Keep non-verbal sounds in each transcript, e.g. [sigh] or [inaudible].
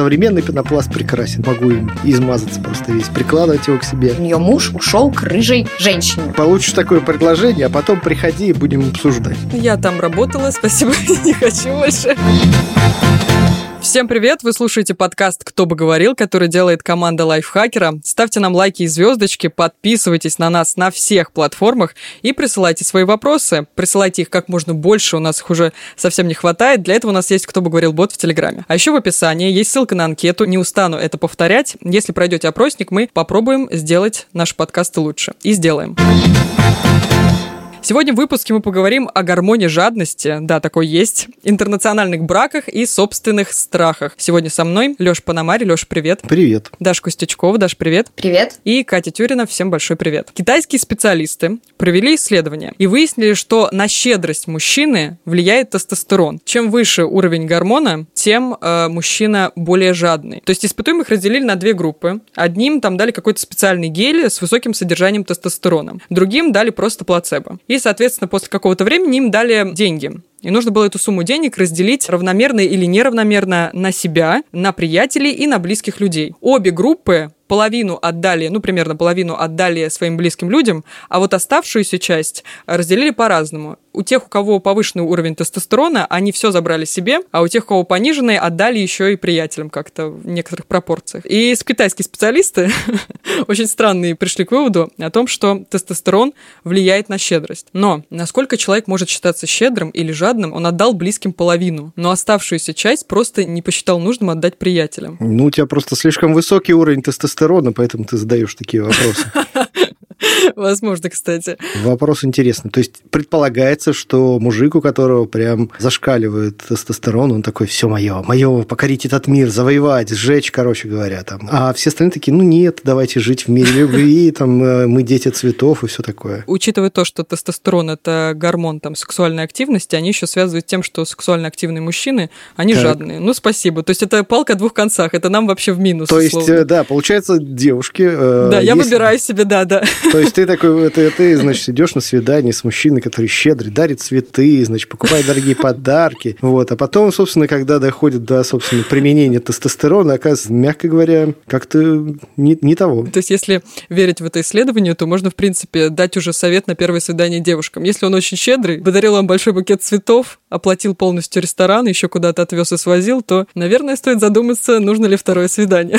современный пенопласт прекрасен. Могу им измазаться просто весь, прикладывать его к себе. У нее муж ушел к рыжей женщине. Получишь такое предложение, а потом приходи и будем обсуждать. Я там работала, [laughs] спасибо, не хочу больше. Всем привет! Вы слушаете подкаст «Кто бы говорил», который делает команда лайфхакера. Ставьте нам лайки и звездочки, подписывайтесь на нас на всех платформах и присылайте свои вопросы. Присылайте их как можно больше, у нас их уже совсем не хватает. Для этого у нас есть «Кто бы говорил» бот в Телеграме. А еще в описании есть ссылка на анкету, не устану это повторять. Если пройдете опросник, мы попробуем сделать наши подкасты лучше. И сделаем. Сегодня в выпуске мы поговорим о гормоне жадности, да, такой есть, интернациональных браках и собственных страхах. Сегодня со мной Лёша Панамари. Лёша, привет. Привет. Даша Костючкова. Даш, привет. Привет. И Катя Тюрина. Всем большой привет. Китайские специалисты провели исследование и выяснили, что на щедрость мужчины влияет тестостерон. Чем выше уровень гормона, тем э, мужчина более жадный. То есть испытуемых разделили на две группы. Одним там дали какой-то специальный гель с высоким содержанием тестостерона. Другим дали просто плацебо. И, соответственно, после какого-то времени им дали деньги. И нужно было эту сумму денег разделить равномерно или неравномерно на себя, на приятелей и на близких людей. Обе группы половину отдали, ну, примерно половину отдали своим близким людям, а вот оставшуюся часть разделили по-разному. У тех, у кого повышенный уровень тестостерона, они все забрали себе, а у тех, у кого пониженный, отдали еще и приятелям как-то в некоторых пропорциях. И китайские специалисты [laughs] очень странные пришли к выводу о том, что тестостерон влияет на щедрость. Но насколько человек может считаться щедрым или жадным, он отдал близким половину, но оставшуюся часть просто не посчитал нужным отдать приятелям. Ну, у тебя просто слишком высокий уровень тестостерона, поэтому ты задаешь такие вопросы. [laughs] [laughs] Возможно, кстати. Вопрос интересный. То есть предполагается, что мужик, у которого прям зашкаливает тестостерон, он такой, все мое, мое, покорить этот мир, завоевать, сжечь, короче говоря. Там. А все остальные такие, ну нет, давайте жить в мире любви, [laughs] там, э, мы дети цветов и все такое. Учитывая то, что тестостерон – это гормон там, сексуальной активности, они еще связывают тем, что сексуально активные мужчины, они так. жадные. Ну, спасибо. То есть это палка о двух концах, это нам вообще в минус. То есть, условно. да, получается, девушки... Э, да, я выбираю себе, да, да. То есть ты такой, ты, ты, значит, идешь на свидание с мужчиной, который щедрый, дарит цветы, значит, покупает дорогие подарки. Вот. А потом, собственно, когда доходит до, собственно, применения тестостерона, оказывается, мягко говоря, как-то не, не того. То есть, если верить в это исследование, то можно, в принципе, дать уже совет на первое свидание девушкам. Если он очень щедрый, подарил вам большой букет цветов, оплатил полностью ресторан, еще куда-то отвез и свозил, то, наверное, стоит задуматься, нужно ли второе свидание.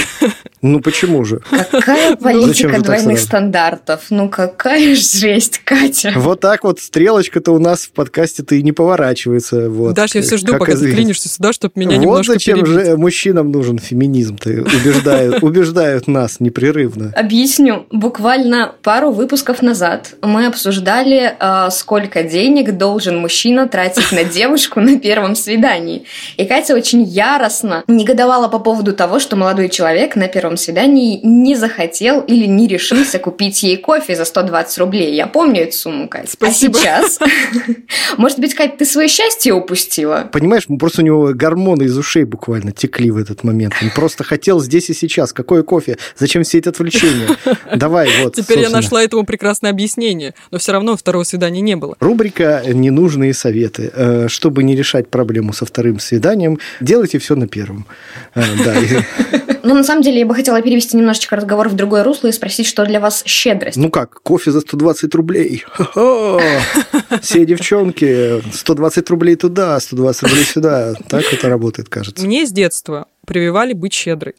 Ну почему же? Какая политика двойных стандартов? Ну какая жесть, Катя. Вот так вот стрелочка-то у нас в подкасте-то и не поворачивается. Вот. Даш, я все жду, пока ты клинишься сюда, чтобы меня вот немножко зачем перебить. же мужчинам нужен феминизм-то. Убеждают, [laughs] убеждают нас непрерывно. Объясню. Буквально пару выпусков назад мы обсуждали, а, сколько денег должен мужчина тратить на [laughs] девушку на первом свидании. И Катя очень яростно негодовала по поводу того, что молодой человек на первом свидании не захотел или не решился купить ей кофе за 120 рублей. Я помню эту сумму, Катя. Спасибо. А сейчас? [laughs] Может быть, Катя, ты свое счастье упустила? Понимаешь, просто у него гормоны из ушей буквально текли в этот момент. Он просто хотел здесь и сейчас. Какое кофе? Зачем все эти отвлечения? Давай, вот. Теперь я нашла этому прекрасное объяснение, но все равно второго свидания не было. Рубрика «Ненужные советы». Э, чтобы не решать проблему со вторым свиданием, делайте все на первом. Э, да. Ну, на самом деле, я бы хотела перевести немножечко разговор в другое русло и спросить, что для вас щедрость? Ну как, кофе за 120 рублей. [laughs] Все девчонки, 120 рублей туда, 120 рублей сюда. Так это работает, кажется. Мне с детства прививали быть щедрой.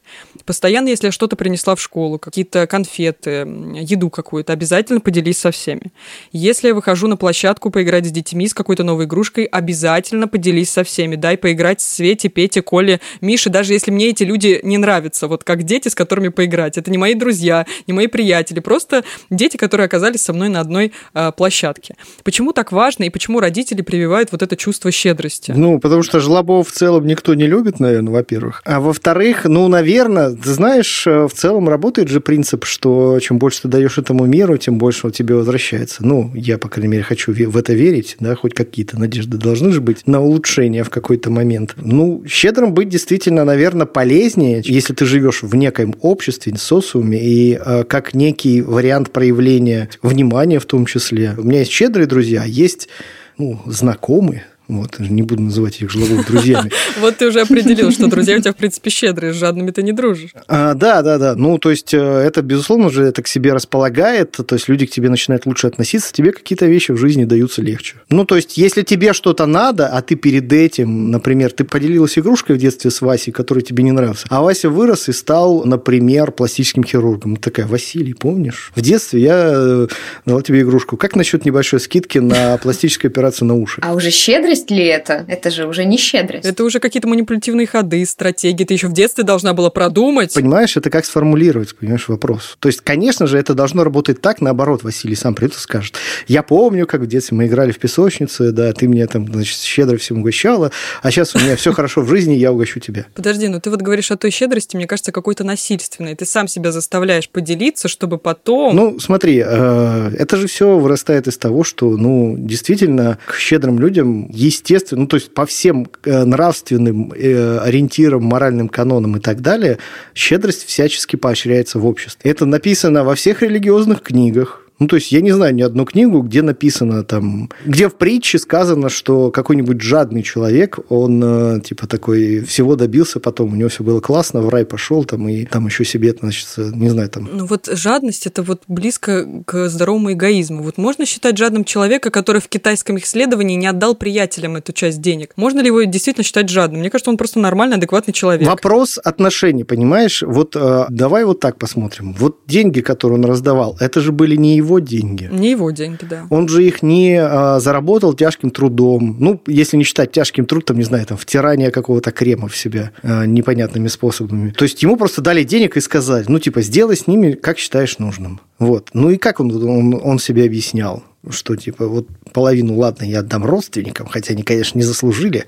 Постоянно, если я что-то принесла в школу, какие-то конфеты, еду какую-то, обязательно поделись со всеми. Если я выхожу на площадку поиграть с детьми, с какой-то новой игрушкой, обязательно поделись со всеми. Дай поиграть с Свете, Пете, Коле, Мише, даже если мне эти люди не нравятся, вот как дети, с которыми поиграть. Это не мои друзья, не мои приятели, просто дети, которые оказались со мной на одной э, площадке. Почему так важно и почему родители прививают вот это чувство щедрости? Ну, потому что жлобов в целом никто не любит, наверное, во-первых. А во-вторых, ну, наверное, ты знаешь, э, в целом работает же принцип, что чем больше ты даешь этому миру, тем больше он тебе возвращается. Ну, я, по крайней мере, хочу в это верить, да, хоть какие-то надежды должны же быть на улучшение в какой-то момент. Ну, щедрым быть действительно, наверное, полезнее, если ты живешь в некоем обществе, социуме, и э, как некий вариант проявления внимания в том числе. У меня есть щедрые друзья, есть ну, знакомые, Вот, не буду называть их жлобов друзьями. [laughs] Вот ты уже определил, что друзья у тебя, в принципе, щедрые, с жадными ты не дружишь. А, да, да, да. Ну, то есть, э, это, безусловно, же это к себе располагает, то есть, люди к тебе начинают лучше относиться, тебе какие-то вещи в жизни даются легче. Ну, то есть, если тебе что-то надо, а ты перед этим, например, ты поделилась игрушкой в детстве с Васей, который тебе не нравился, а Вася вырос и стал, например, пластическим хирургом. Такая, Василий, помнишь? В детстве я э, дал тебе игрушку. Как насчет небольшой скидки на пластическую операцию на уши? А уже щедрость ли это? Это же уже не щедрость. Это уже какие-то манипулятивные ходы, стратегии. Ты еще в детстве должна была продумать. Понимаешь, это как сформулировать, понимаешь, вопрос. То есть, конечно же, это должно работать так, наоборот, Василий сам придет и скажет. Я помню, как в детстве мы играли в песочнице, да, ты мне там, значит, щедро всем угощала, а сейчас у меня все хорошо в жизни, я угощу тебя. Подожди, ну ты вот говоришь о той щедрости, мне кажется, какой-то насильственной. Ты сам себя заставляешь поделиться, чтобы потом... Ну, смотри, э, это же все вырастает из того, что, ну, действительно, к щедрым людям, естественно, ну, то есть по всем э, нравственным э, ориентирам, моральным канонам и так далее, щедрость всячески поощряется в обществе. Это написано во всех религиозных книгах, ну, то есть я не знаю ни одну книгу, где написано там, где в притче сказано, что какой-нибудь жадный человек, он э, типа такой всего добился потом, у него все было классно, в рай пошел там и там еще себе, значит, не знаю, там. Ну вот жадность это вот близко к здоровому эгоизму. Вот можно считать жадным человека, который в китайском исследовании не отдал приятелям эту часть денег. Можно ли его действительно считать жадным? Мне кажется, он просто нормальный, адекватный человек. Вопрос отношений, понимаешь? Вот э, давай вот так посмотрим. Вот деньги, которые он раздавал, это же были не его деньги. Не его деньги, да. Он же их не а, заработал тяжким трудом. Ну, если не считать тяжким трудом, не знаю, там, втирание какого-то крема в себя а, непонятными способами. То есть ему просто дали денег и сказали, ну, типа, сделай с ними, как считаешь нужным. Вот. Ну и как он, он, он себе объяснял? Что типа вот половину, ладно, я отдам родственникам, хотя они, конечно, не заслужили,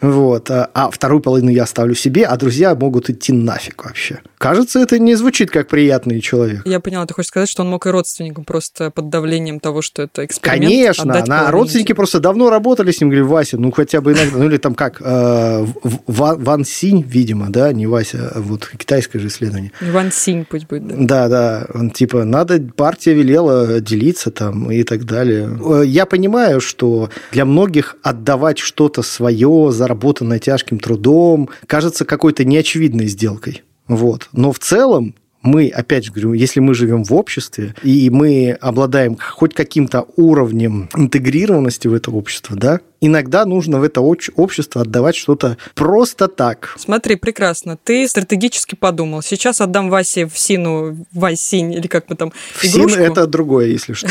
вот, а, а вторую половину я оставлю себе, а друзья могут идти нафиг вообще. Кажется, это не звучит как приятный человек. Я поняла, ты хочешь сказать, что он мог и родственникам просто под давлением того, что это эксперимент Конечно, на родственники просто давно работали с ним, говорили, Вася, ну хотя бы иногда, ну или там как, э, Ван Синь, видимо, да, не Вася, а вот китайское же исследование. Ван Синь пусть будет, да. Да, да, он типа, надо, партия велела делиться там и так далее. Э, я понимаю, что для многих отдавать что-то свое, заработанное тяжким трудом, кажется какой-то неочевидной сделкой. Вот. Но в целом мы, опять же говорю, если мы живем в обществе, и мы обладаем хоть каким-то уровнем интегрированности в это общество, да, иногда нужно в это общество отдавать что-то просто так. Смотри, прекрасно. Ты стратегически подумал. Сейчас отдам Васе в Сину, Васинь, или как мы там, игрушку. Син – это другое, если что.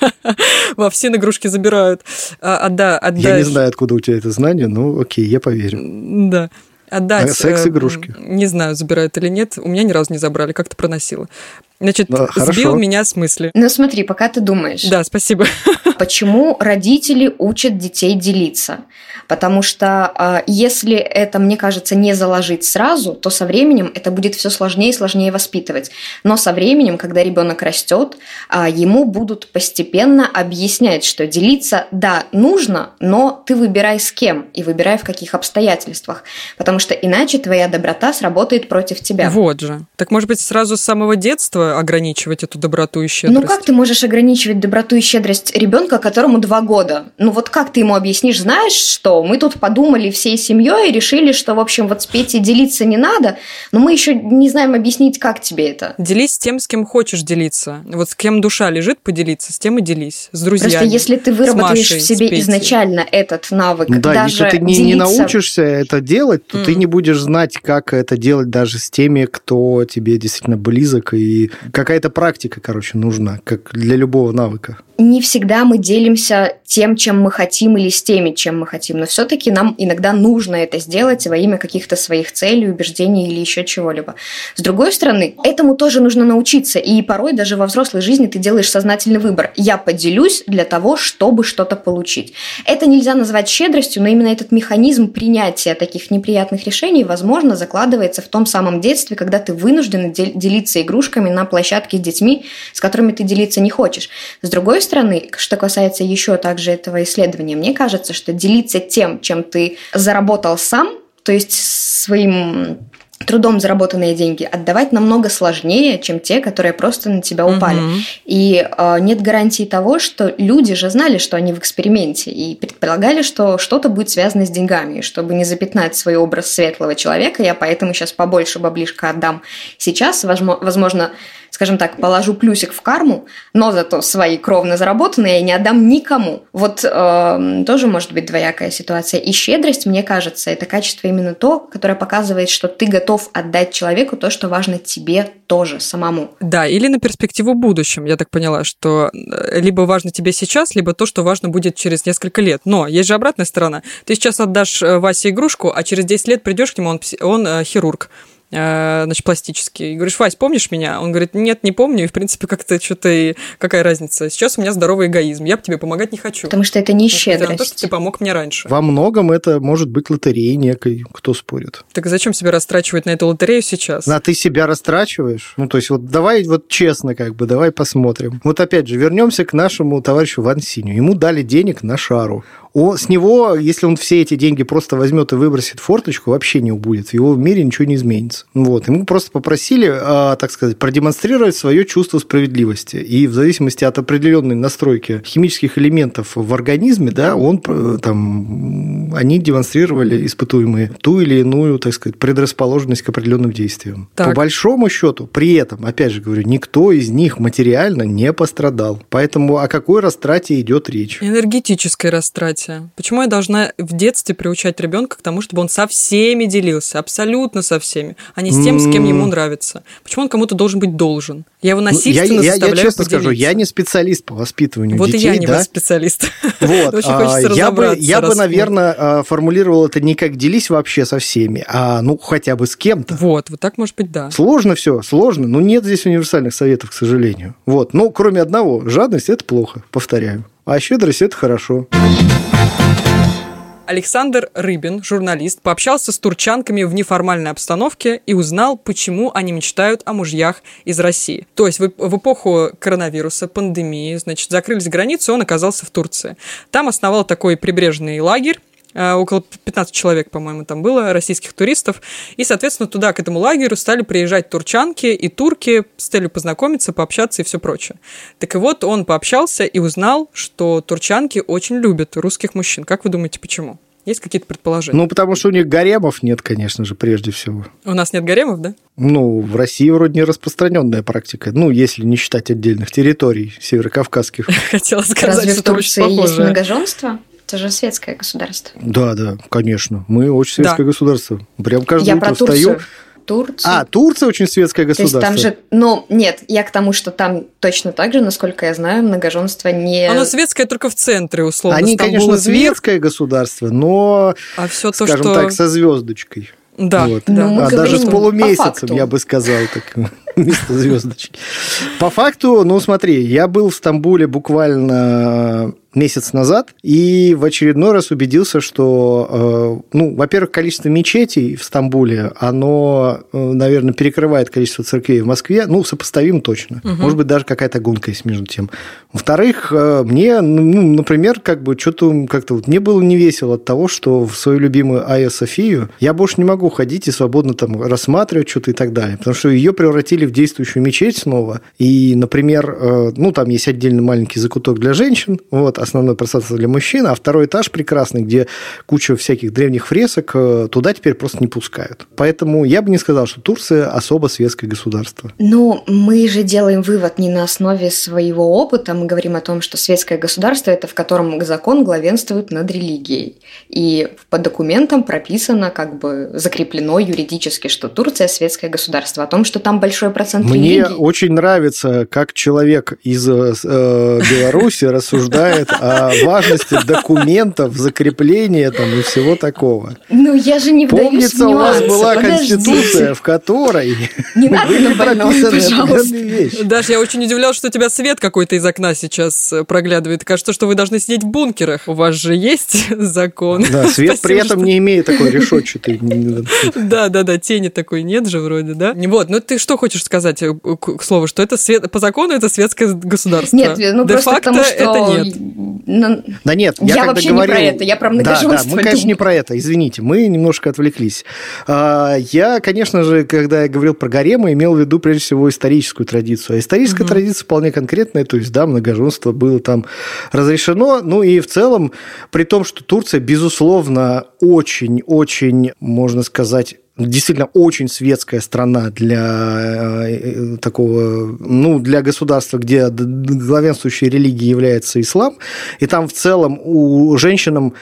[laughs] Во все игрушки забирают. А. Я не знаю, откуда у тебя это знание, но окей, я поверю. Да отдать... А секс-игрушки? Э, не знаю, забирают или нет. У меня ни разу не забрали. Как ты проносила? Значит, ну, сбил меня с мысли. Ну смотри, пока ты думаешь. Да, спасибо. [laughs] Почему родители учат детей делиться? Потому что а, если это, мне кажется, не заложить сразу, то со временем это будет все сложнее и сложнее воспитывать. Но со временем, когда ребенок растет, а, ему будут постепенно объяснять, что делиться, да, нужно, но ты выбирай с кем и выбирай в каких обстоятельствах. Потому что иначе твоя доброта сработает против тебя. Вот же. Так может быть сразу с самого детства ограничивать эту доброту и щедрость? Ну как ты можешь ограничивать доброту и щедрость ребенка, которому два года? Ну вот как ты ему объяснишь, знаешь, что мы тут подумали всей семьей и решили, что, в общем, вот с Петей делиться не надо, но мы еще не знаем объяснить, как тебе это. Делись с тем, с кем хочешь делиться. Вот с кем душа лежит, поделиться, с тем и делись. С друзьями. Просто если ты выработаешь Машей, в себе изначально этот навык, да, даже если ты не, делиться... не научишься это делать, то mm. ты не будешь знать, как это делать даже с теми, кто тебе действительно близок, и какая-то практика, короче, нужна, как для любого навыка не всегда мы делимся тем, чем мы хотим, или с теми, чем мы хотим, но все-таки нам иногда нужно это сделать во имя каких-то своих целей, убеждений или еще чего-либо. С другой стороны, этому тоже нужно научиться, и порой даже во взрослой жизни ты делаешь сознательный выбор. Я поделюсь для того, чтобы что-то получить. Это нельзя назвать щедростью, но именно этот механизм принятия таких неприятных решений, возможно, закладывается в том самом детстве, когда ты вынужден делиться игрушками на площадке с детьми, с которыми ты делиться не хочешь. С другой стороны, что касается еще также этого исследования, мне кажется, что делиться тем, чем ты заработал сам, то есть своим трудом заработанные деньги отдавать намного сложнее, чем те, которые просто на тебя упали. Угу. И э, нет гарантии того, что люди же знали, что они в эксперименте, и предполагали, что что-то будет связано с деньгами. И чтобы не запятнать свой образ светлого человека, я поэтому сейчас побольше баблишка отдам. Сейчас, возможно, скажем так, положу плюсик в карму, но зато свои кровно заработанные я не отдам никому. Вот э, тоже может быть двоякая ситуация. И щедрость, мне кажется, это качество именно то, которое показывает, что ты готов отдать человеку то, что важно тебе тоже самому. Да, или на перспективу будущем. Я так поняла, что э, либо важно тебе сейчас, либо то, что важно будет через несколько лет. Но есть же обратная сторона. Ты сейчас отдашь э, Васе игрушку, а через 10 лет придешь к нему, он, он э, хирург значит, пластический. И говоришь, Вась, помнишь меня? Он говорит, нет, не помню, и, в принципе, как-то что-то и... Какая разница? Сейчас у меня здоровый эгоизм, я бы тебе помогать не хочу. Потому что это не щедрость. На то, что ты помог мне раньше. Во многом это может быть лотереей некой, кто спорит. Так зачем себя растрачивать на эту лотерею сейчас? А ты себя растрачиваешь? Ну, то есть, вот давай вот честно как бы, давай посмотрим. Вот опять же, вернемся к нашему товарищу Ван Синю. Ему дали денег на шару. О, с него, если он все эти деньги просто возьмет и выбросит форточку, вообще не убудет. В его мире ничего не изменится. Вот. Ему просто попросили, а, так сказать, продемонстрировать свое чувство справедливости. И в зависимости от определенной настройки химических элементов в организме, да, он э, там, они демонстрировали испытуемые ту или иную, так сказать, предрасположенность к определенным действиям. Так. По большому счету, при этом, опять же говорю, никто из них материально не пострадал. Поэтому о какой растрате идет речь? Энергетической растрате делиться? Почему я должна в детстве приучать ребенка к тому, чтобы он со всеми делился, абсолютно со всеми, а не с тем, с кем ему нравится? Почему он кому-то должен быть должен? Я его насильственно ну, я, заставляю я, я честно поделиться. скажу, я не специалист по воспитыванию вот детей. Вот и я не да? специалист. [laughs] Вот. Очень хочется а, я бы, я бы, наверное, а, формулировал это не как делись вообще со всеми, а ну хотя бы с кем-то. Вот, вот так может быть, да. Сложно все, сложно, но нет здесь универсальных советов, к сожалению. Вот, ну кроме одного, жадность это плохо, повторяю. А щедрость это хорошо. Александр Рыбин, журналист, пообщался с турчанками в неформальной обстановке и узнал, почему они мечтают о мужьях из России. То есть в, в эпоху коронавируса, пандемии, значит, закрылись границы, он оказался в Турции. Там основал такой прибрежный лагерь, около 15 человек, по-моему, там было, российских туристов. И, соответственно, туда, к этому лагерю, стали приезжать турчанки и турки с целью познакомиться, пообщаться и все прочее. Так и вот он пообщался и узнал, что турчанки очень любят русских мужчин. Как вы думаете, почему? Есть какие-то предположения? Ну, потому что у них гаремов нет, конечно же, прежде всего. У нас нет гаремов, да? Ну, в России вроде не распространенная практика. Ну, если не считать отдельных территорий северокавказских. [laughs] Хотела сказать, Разве в Турции есть многоженство? Это же светское государство. Да, да, конечно. Мы очень светское да. государство. Прям каждое я утро про встаю. Турцию. А, Турция очень светское государство. То есть там же, ну, нет, я к тому, что там точно так же, насколько я знаю, многоженство не... Оно светское только в центре, условно. Они, Стамбул конечно, светское государство, но, а все то, скажем что... так, со звездочкой. Да, вот. да. Ну, а даже с полумесяцем, я бы сказал, так вместо звездочки. По факту, ну смотри, я был в Стамбуле буквально месяц назад и в очередной раз убедился, что, э, ну, во-первых, количество мечетей в Стамбуле, оно, э, наверное, перекрывает количество церквей в Москве, ну, сопоставим точно. Угу. Может быть, даже какая-то гонка есть между тем. Во-вторых, э, мне, ну, например, как бы что-то как-то вот мне было не весело от того, что в свою любимую Айя Софию я больше не могу ходить и свободно там рассматривать что-то и так далее, потому что ее превратили в действующую мечеть снова. И, например, ну, там есть отдельный маленький закуток для женщин, вот, основное пространство для мужчин, а второй этаж прекрасный, где куча всяких древних фресок, э, туда теперь просто не пускают. Поэтому я бы не сказал, что Турция особо светское государство. Ну, мы же делаем вывод не на основе своего опыта, мы говорим о том, что светское государство – это в котором закон главенствует над религией. И по документам прописано, как бы закреплено юридически, что Турция – светское государство. О том, что там большой процент Мне религий... очень нравится, как человек из э, э Беларуси [laughs] рассуждает о важности документов, закрепления там и всего такого. Ну, я же не Помнится, у вас была конституция, в которой не [laughs] надо были прописаны определенные вещи. Даже я очень удивлял, что у тебя свет какой-то из окна сейчас э, проглядывает. Кажется, что вы должны сидеть в бункерах. У вас же есть [laughs] закон. Да, свет при этом не имеет такой решетчатый. Да, да, да, тени такой нет же вроде, да? Вот, ну ты что хочешь хочешь сказать, э, к слову, что это свет... по закону это светское государство? Нет, ну Де просто потому, что... это нет. Ну, Да нет, Я, я, вообще говорил... не про это, я про Да, да, многоженство. мы, конечно, не про это, извините, мы немножко отвлеклись. А, Я, конечно же, когда я говорил про гаремы, имел в виду прежде всего историческую традицию. А историческая традиция вполне конкретная, то есть, да, многоженство было там разрешено. Ну и в целом, при том, что Турция, безусловно, очень-очень, можно сказать, действительно очень светская страна для э, такого, ну, для государства, где главенствующей религией является ислам, и там в целом у женщинам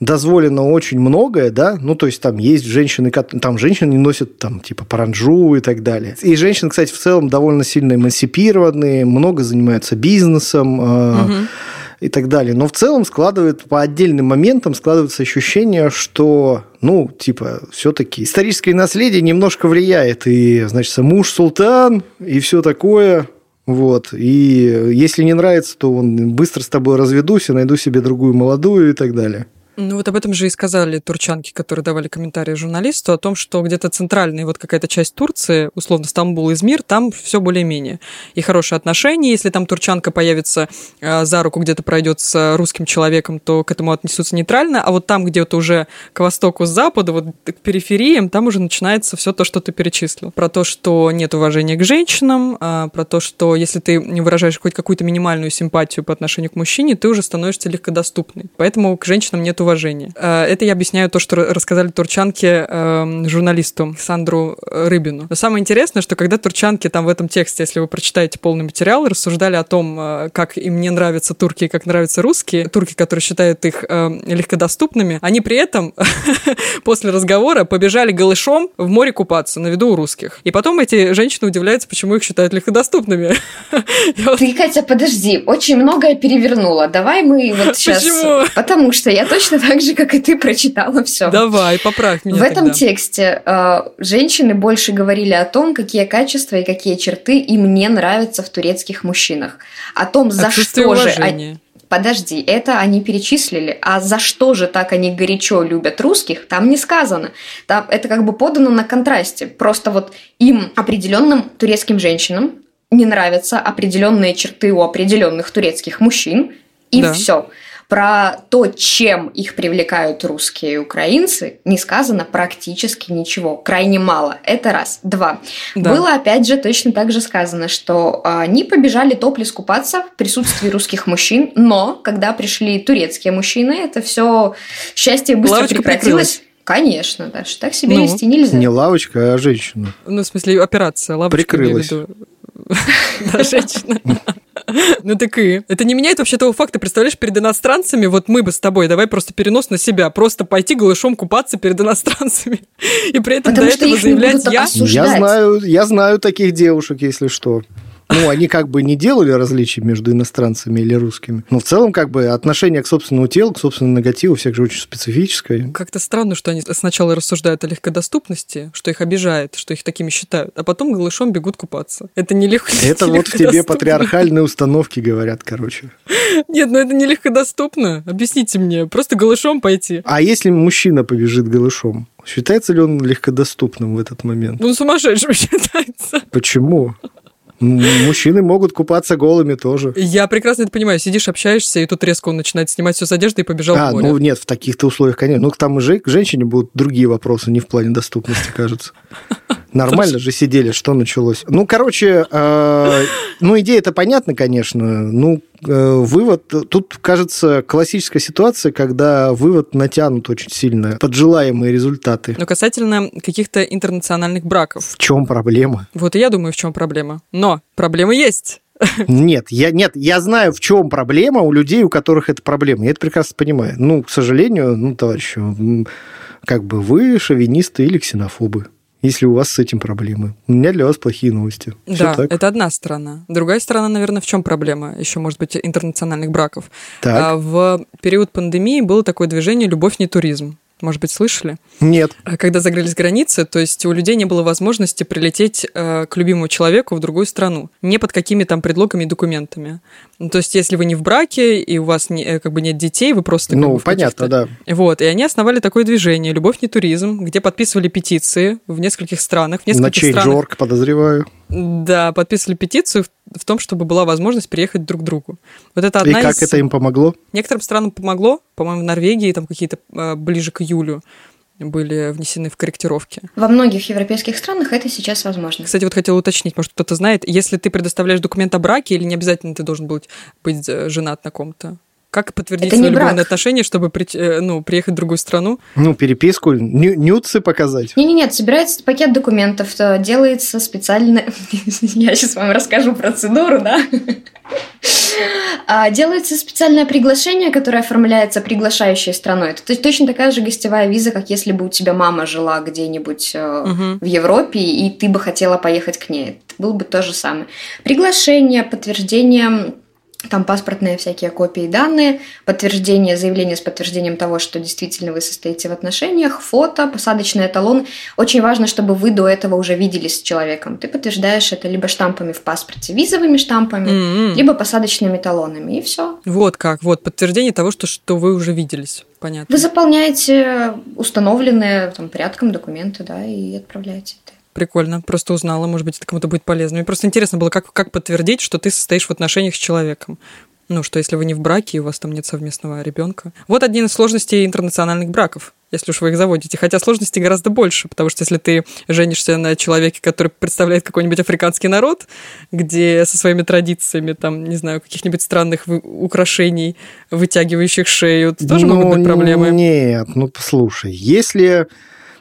дозволено очень многое, да, ну, то есть там есть женщины, там женщины носят там типа паранджу и так далее. И женщины, кстати, в целом довольно сильно эмансипированные, много занимаются бизнесом, э, и так далее. Но в целом складывает по отдельным моментам складывается ощущение, что, ну, типа, все-таки историческое наследие немножко влияет. И, значит, муж султан, и все такое. Вот. И если не нравится, то он быстро с тобой разведусь и найду себе другую молодую и так далее. Ну вот об этом же и сказали турчанки, которые давали комментарии журналисту, о том, что где-то центральная вот какая-то часть Турции, условно Стамбул, Измир, там все более-менее. И хорошие отношения, если там турчанка появится э, за руку, где-то пройдет с русским человеком, то к этому отнесутся нейтрально, а вот там где-то уже к востоку, с западу, вот к перифериям, там уже начинается все то, что ты перечислил. Про то, что нет уважения к женщинам, а, про то, что если ты не выражаешь хоть какую-то минимальную симпатию по отношению к мужчине, ты уже становишься легкодоступной. Поэтому к женщинам нет уважения. Э, Это я объясняю то, что рассказали турчанки э, журналисту Сандру Рыбину. Но самое интересное, что когда турчанки там в этом тексте, если вы прочитаете полный материал, рассуждали о том, э, как им не нравятся турки и как нравятся русские, турки, которые считают их э, легкодоступными, они при этом [laughs] после разговора побежали голышом в море купаться на виду у русских. И потом эти женщины удивляются, почему их считают легкодоступными. [laughs] Ты, Катя, подожди, очень многое перевернула. Давай мы вот сейчас... [laughs] Почему? Потому что я точно так же, как и ты, прочитала все. Давай, поправь меня В этом тогда. тексте э, женщины больше говорили о том, какие качества и какие черты им не нравятся в турецких мужчинах. О том, за Отсутствие что же... они- уважения. Подожди, это они перечислили. А за что же так они горячо любят русских, там не сказано. Там это как бы подано на контрасте. Просто вот им, определенным турецким женщинам, не нравятся определенные черты у определенных турецких мужчин, и Да. все. Про то, чем их привлекают русские и украинцы, не сказано практически ничего. Крайне мало. Это раз. Два. Да. Было опять же точно так же сказано, что а, они побежали топлес купаться в присутствии русских мужчин, но когда пришли турецкие мужчины, это все счастье быстро Лавочка прекратилось. Конечно, Даша, так себя Ну, вести нельзя. Не лавочка, а женщина. Ну, в смысле, операция, лавочка. Прикрылась. [laughs] Да, женщина. [laughs] [laughs] Ну так и. Это не меняет вообще того факта, представляешь, перед иностранцами, вот мы бы с тобой, давай просто перенос на себя, просто пойти голышом купаться перед иностранцами. [laughs] И при этом Потому до этого заявлять я... осуждать. Я знаю, я знаю таких девушек, если что. Ну, они как бы не делали различий между иностранцами или русскими. Но в целом, как бы, отношение к собственному телу, к собственному негативу у всех же очень специфическое. Как-то странно, что они сначала рассуждают о легкодоступности, что их обижает, что их такими считают, а потом голышом бегут купаться. Это не легко. Это вот в тебе патриархальные установки говорят, короче. Нет, ну это не легкодоступно. Объясните мне. Просто голышом пойти. А если мужчина побежит голышом, считается ли он легкодоступным в этот момент? Ну, сумасшедшим [laughs] считается. Почему? Мужчины могут купаться голыми тоже. Я прекрасно это понимаю. Сидишь, общаешься, и тут резко он начинает снимать все с одежды и побежал А, в море. ну нет, в таких-то условиях, конечно. Ну, там и же- к женщине будут другие вопросы, не в плане доступности, кажется. Нормально же сидели, что началось. Ну, короче, э, ну, идея-то понятна, конечно. Ну, э, вывод... Тут, кажется, классическая ситуация, когда вывод натянут очень сильно под желаемые результаты. Но касательно каких-то интернациональных браков. В чем проблема? Вот и я думаю, в чем проблема. Но проблема есть. Нет, я, нет, я знаю, в чем проблема у людей, у которых это проблема. Я это прекрасно понимаю. Ну, к сожалению, ну, товарищи, как бы вы шовинисты или ксенофобы, если у вас с этим проблемы. У меня для вас плохие новости. Всё да, так. это одна сторона. Другая сторона, наверное, в чем проблема? Еще, может быть, интернациональных браков. Так. А в период пандемии было такое движение «Любовь не туризм». Может быть, слышали? Нет. А Когда закрылись границы, то есть у людей не было возможности прилететь э, к любимому человеку в другую страну, не под какими там предлогами и документами. Ну, то есть если вы не в браке и у вас не, э, как бы нет детей, вы просто ну, бы понятно, да. Вот, и они основали такое движение «Любовь не туризм», где подписывали петиции в нескольких странах. В На нескольких странах Change.org, подозреваю. Да, подписывали петицию в, в том, чтобы была возможность приехать друг к другу. Вот это И одна как из... это им помогло? Некоторым странам помогло, по-моему, в Норвегии там какие-то э, ближе к июлю были внесены в корректировки. Во многих европейских странах это сейчас возможно. Кстати, вот хотела уточнить, может, кто-то знает, если ты предоставляешь документ о браке, или не обязательно ты должен быть, быть э, женат на ком-то? Как подтвердить Это брак. любовные отношения, чтобы э, ну, приехать в другую страну? Ну, переписку, ню- нюцы показать. Не-не-нет, собирается пакет документов, то делается специально... [laughs] Я сейчас вам расскажу процедуру, да? А, Делается специальное приглашение, которое оформляется приглашающей страной. Это точно такая же гостевая виза, как если бы у тебя мама жила где-нибудь э, Мгм. в Европе, и ты бы хотела поехать к ней. Это было бы то же самое. Приглашение, подтверждение там паспортные всякие копии данные, подтверждение, заявление с подтверждением того, что действительно вы состоите в отношениях, фото, посадочный эталон. Очень важно, чтобы вы до этого уже виделись с человеком. Ты подтверждаешь это либо штампами в паспорте, визовыми штампами, М-м. либо посадочными талонами, и все. Вот как, вот подтверждение того, что, что вы уже виделись. Понятно. Вы заполняете установленные там, порядком документы, да, и отправляете это. Прикольно, просто узнала, может быть, это кому-то будет полезно. Мне просто интересно было, как, как подтвердить, что ты состоишь в отношениях с человеком. Ну, что если вы не в браке, и у вас там нет совместного ребенка. Вот один из сложностей интернациональных браков, если уж вы их заводите. Хотя сложностей гораздо больше, потому что если ты женишься на человеке, который представляет какой-нибудь африканский народ, где со своими традициями, там, не знаю, каких-нибудь странных украшений, вытягивающих шею, то тоже Ну, могут быть проблемы. Нет, ну послушай, если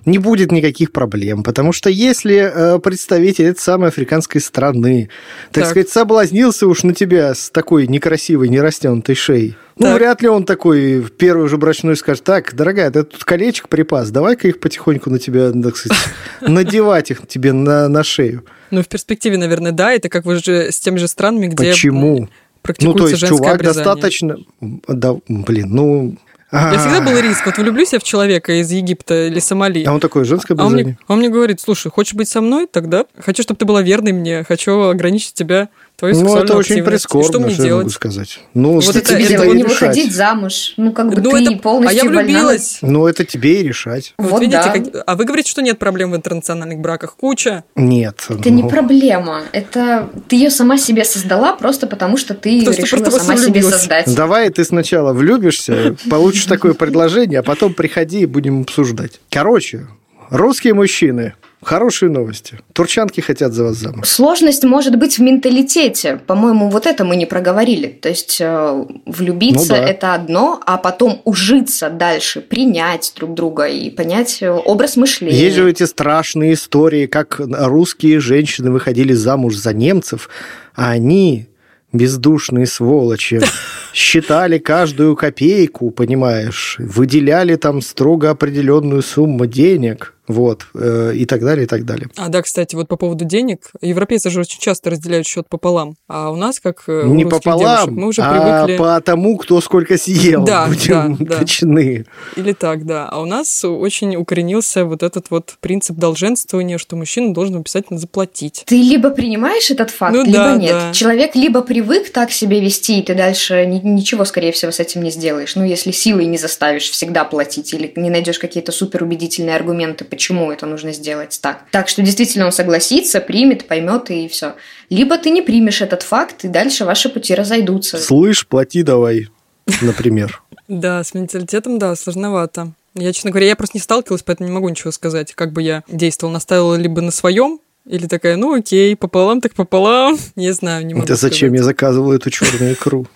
не будет никаких проблем, потому что если э, представитель этой самой африканской страны, так, Так. сказать, соблазнился уж на тебя с такой некрасивой, нерастянутой шеей, ну, Так. вряд ли он такой в первую же брачную скажет, так, дорогая, ты тут колечек припас, давай-ка их потихоньку на тебя, так сказать, [laughs] надевать их тебе на, на шею. Ну, в перспективе, наверное, да, это как вы же с теми же странами, где Почему? Ну, практикуется то есть чувак обрезание. достаточно... Да, блин, ну... Я всегда был риск. Вот влюблюсь я в человека из Египта или Сомали. А он такое женское А он обрезание? мне, он мне говорит, слушай, хочешь быть со мной? Тогда хочу, чтобы ты была верной мне, хочу ограничить тебя, твою Ну, это очень активность. Прискорбно, что мне что я могу делать? сказать. Ну, Вот это- Тебе это не решать. выходить замуж. Ну, как бы Ну, ты это- полностью а я влюбилась. Ну, это тебе и решать. Вот, Вот видите, да. как- а вы говорите, что нет проблем в интернациональных браках? Куча. Нет. Это не ну, проблема. Это ты ее сама себе создала просто потому, что ты Потому решила сама себе влюбилась. создать. Давай ты сначала влюбишься, получишь такое предложение, а потом приходи и будем обсуждать. Короче, русские мужчины, хорошие новости. Турчанки хотят за вас замуж. Сложность может быть в менталитете. По-моему, вот это мы не проговорили. То есть э, влюбиться Ну да. это одно, а потом ужиться дальше, принять друг друга и понять э, образ мышления. Есть же эти страшные истории, как русские женщины выходили замуж за немцев, а они, бездушные сволочи, [laughs] считали каждую копейку, понимаешь, выделяли там строго определенную сумму денег, вот, э, и так далее, и так далее. А, да, кстати, вот по поводу денег. Европейцы же очень часто разделяют счет пополам. А у нас, как э, у Не пополам, девушек, мы уже а привыкли... по тому, кто сколько съел. Да, Будем да, да. точны. Или так, да. А у нас очень укоренился вот этот вот принцип долженствования, что мужчина должен обязательно заплатить. Ты либо принимаешь этот факт, Ну либо да, нет. да. Человек либо привык так себя вести, и ты дальше ни- ничего, скорее всего, с этим не сделаешь. Ну, если силой не заставишь всегда платить, или не найдешь какие-то суперубедительные аргументы, почему это нужно сделать так. Так что действительно он согласится, примет, поймет и все. Либо ты не примешь этот факт, и дальше ваши пути разойдутся. Слышь, плати давай, [laughs] например. Да, с менталитетом, да, сложновато. Я, честно говоря, я просто не сталкивалась, поэтому не могу ничего сказать, как бы я действовала, наставила либо на своем, или такая, ну окей, пополам так пополам. [laughs] Не знаю, не могу Это зачем сказать. я заказывал эту черную икру?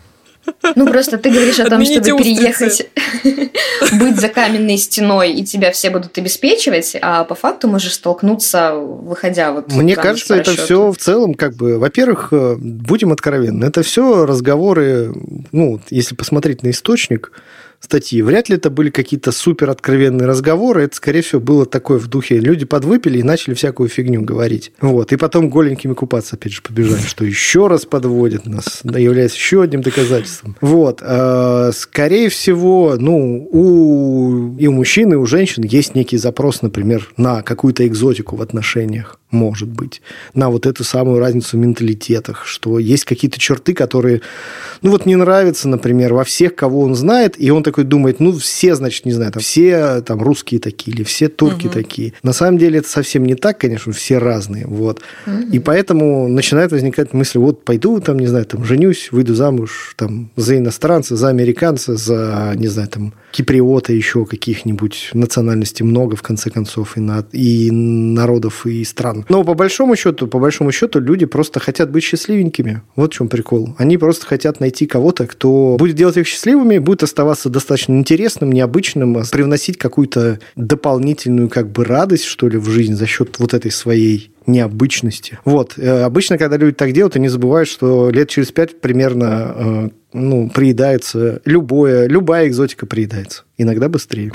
Ну, просто ты говоришь о том, Отмените чтобы переехать, [laughs] быть за каменной стеной, и тебя все будут обеспечивать, а по факту можешь столкнуться, выходя вот Мне кажется, это все в целом, как бы, во-первых, э, будем откровенны, это все разговоры, ну, если посмотреть на источник статьи, вряд ли это были какие-то супер откровенные разговоры, это, скорее всего, было такое в духе, люди подвыпили и начали всякую фигню говорить. Вот, и потом голенькими купаться, опять же, побежали, что еще раз подводит нас, является еще одним доказательством. Вот, э, скорее всего, ну, у, и у мужчин, и у женщин есть некий запрос, например, на какую-то экзотику в отношениях. Может быть, на вот эту самую разницу в менталитетах, что есть какие-то черты, которые, ну вот не нравятся, например, во всех, кого он знает, и он такой думает, ну все, значит, не знаю, там, все там русские такие или все турки угу. такие. На самом деле это совсем не так, конечно, все разные, вот. Угу. И поэтому начинает возникать мысль, вот пойду там, не знаю, там, женюсь, выйду замуж там за иностранца, за американца, за, не знаю, там, киприота еще каких-нибудь национальностей много, в конце концов, и, на, и народов, и стран стран. Но по большому счету, по большому счету, люди просто хотят быть счастливенькими. Вот в чем прикол. Они просто хотят найти кого-то, кто будет делать их счастливыми, будет оставаться достаточно интересным, необычным, а привносить какую-то дополнительную как бы радость, что ли, в жизнь за счет вот этой своей необычности. Вот. Э, обычно, когда люди так делают, они забывают, что лет через пять примерно э, ну, приедается любое, любая экзотика приедается. Иногда быстрее.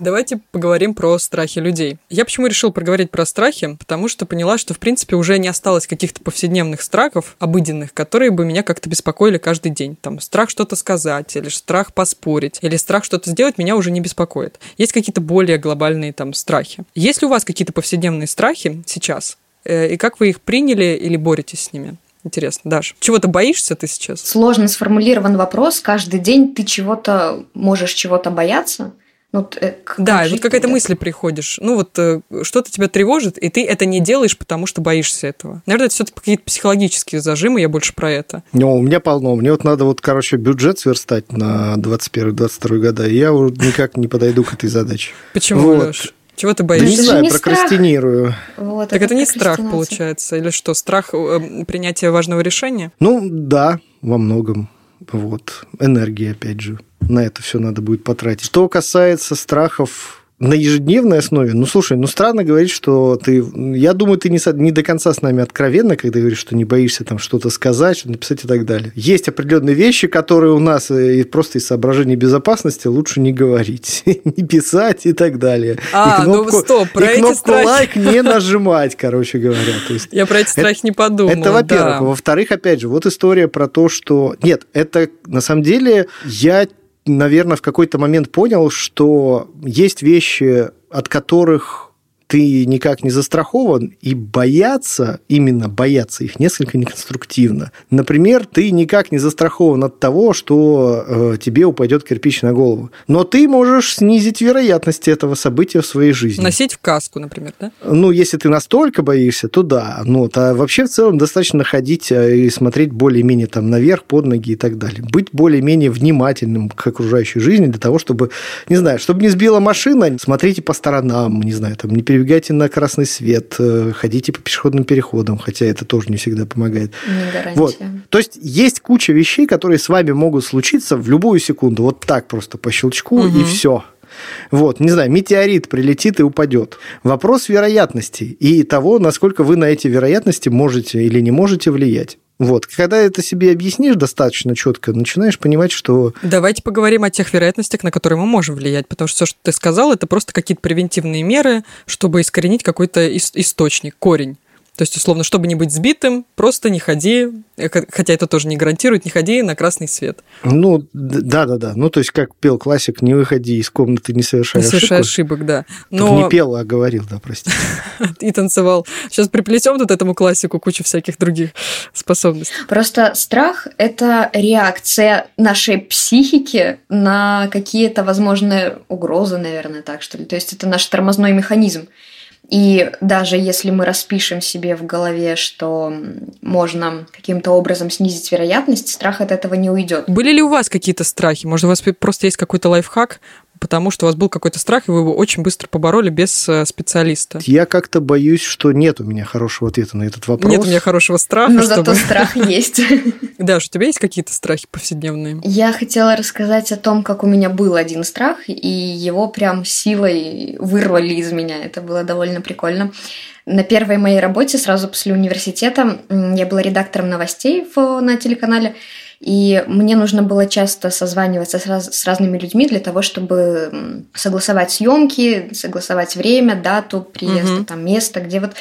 Давайте поговорим про страхи людей. Я почему решил поговорить про страхи? Потому что поняла, что, в принципе, уже не осталось каких-то повседневных страхов, обыденных, которые бы меня как-то беспокоили каждый день. Там страх что-то сказать, или страх поспорить, или страх что-то сделать меня уже не беспокоит. Есть какие-то более глобальные там страхи. Есть ли у вас какие-то повседневные страхи сейчас? Э, и как вы их приняли или боретесь с ними? Интересно, Даш, чего-то боишься ты сейчас? Сложно сформулирован вопрос. Каждый день ты чего-то можешь чего-то бояться. Ну, э, да, вот какая-то мысль приходишь. Ну, вот э, что-то тебя тревожит, и ты это не делаешь, потому что боишься этого. Наверное, это все-таки какие-то психологические зажимы, я больше про это. Ну, у меня полно. Мне вот надо вот, короче, бюджет сверстать на 21-22 года, и я уже никак не подойду к этой задаче. Почему, вот. Леш? Чего ты боишься? Да не знаю, не прокрастинирую. Вот, так это, это не страх, получается, или что? Страх э, принятия важного решения? Ну, да, во многом. Вот. Энергия, опять же на это все надо будет потратить. Что касается страхов на ежедневной основе, ну, слушай, ну, странно говорить, что ты... Я думаю, ты не, не до конца с нами откровенно, когда говоришь, что не боишься там что-то сказать, что написать и так далее. Есть определенные вещи, которые у нас э, и просто из соображений безопасности лучше не говорить, [laughs] не писать и так далее. А, и ну, кнопку, ну стоп, про и кнопку страхи... лайк не [laughs] нажимать, короче говоря. То есть, Я про эти страхи это, не подумал. Это, во-первых. Да. Во-вторых, опять же, вот история про то, что... Нет, это на самом деле я наверное, в какой-то момент понял, что есть вещи, от которых ты никак не застрахован, и бояться, именно бояться их несколько неконструктивно. Например, ты никак не застрахован от того, что э, тебе упадет кирпич на голову. Но ты можешь снизить вероятность этого события в своей жизни. Носить в каску, например, да? Ну, если ты настолько боишься, то да. Ну, а вообще в целом достаточно ходить э, и смотреть более-менее там наверх, под ноги и так далее. Быть более-менее внимательным к окружающей жизни для того, чтобы, не знаю, чтобы не сбила машина, смотрите по сторонам, не знаю, там не перебегайте перебегайте на красный свет, э, ходите по пешеходным переходам, хотя это тоже не всегда помогает. Не гарантия. Вот. То есть есть куча вещей, которые с вами могут случиться в любую секунду, вот так просто по щелчку угу. и все. Вот, не знаю, метеорит прилетит и упадет. Вопрос вероятности и того, насколько вы на эти вероятности можете или не можете влиять. Вот. Когда это себе объяснишь достаточно четко, начинаешь понимать, что... Давайте поговорим о тех вероятностях, на которые мы можем влиять, потому что все, что ты сказал, это просто какие-то превентивные меры, чтобы искоренить какой-то источник, корень. То есть, условно, чтобы не быть сбитым, просто не ходи, э, хотя это тоже не гарантирует, не ходи на красный свет. Ну, да-да-да. Ну, то есть, как пел классик, не выходи из комнаты, не совершай, не совершай ошибку. ошибок. да. Но... не пел, а говорил, да, простите. [laughs] И танцевал. Сейчас приплетем тут этому классику кучу всяких других способностей. Просто страх – это реакция нашей психики на какие-то возможные угрозы, наверное, так что ли. То есть, это наш тормозной механизм. И даже если мы распишем себе в голове, что можно каким-то образом снизить вероятность, страх от этого не уйдет. Были ли у вас какие-то страхи? Может, у вас просто есть какой-то лайфхак, потому что у вас был какой-то страх, и вы его очень быстро побороли без э, специалиста? Я как-то боюсь, что нет у меня хорошего ответа на этот вопрос. Нет у меня хорошего страха. Но чтобы... зато страх есть. [laughs] Даш, у тебя есть какие-то страхи повседневные? Я хотела рассказать о том, как у меня был один страх, и его прям силой вырвали из меня. Это было довольно прикольно. На первой моей работе, сразу после университета, я была редактором новостей на телеканале, и мне нужно было часто созваниваться с, раз, с разными людьми для того, чтобы согласовать съемки, согласовать время, дату приезда, угу. там место, где вот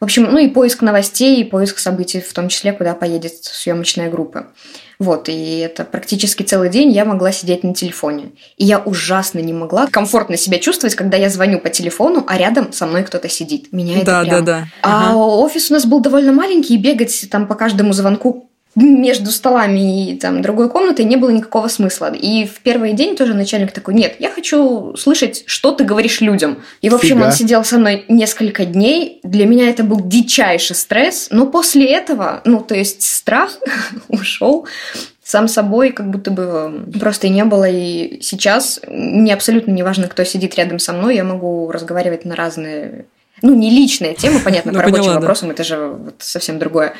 в общем, ну и поиск новостей, и поиск событий, в том числе, куда поедет съемочная группа. Вот, и это практически целый день я могла сидеть на телефоне. И я ужасно не могла комфортно себя чувствовать, когда я звоню по телефону, а рядом со мной кто-то сидит. Меня это Да, прям... да, да. А Ага. офис у нас был довольно маленький, и бегать там по каждому звонку между столами и там другой комнатой не было никакого смысла. И в первый день тоже начальник такой, нет, я хочу слышать, что ты говоришь людям. И, в общем, Фига. он сидел со мной несколько дней. Для меня это был дичайший стресс. Но после этого, ну, то есть страх [laughs] ушел сам собой, как будто бы э, просто и не было. И сейчас мне абсолютно не важно, кто сидит рядом со мной. Я могу разговаривать на разные ну, не личная тема, понятно, Ну, по рабочим поняла, да. вопросам, это же вот совсем другое.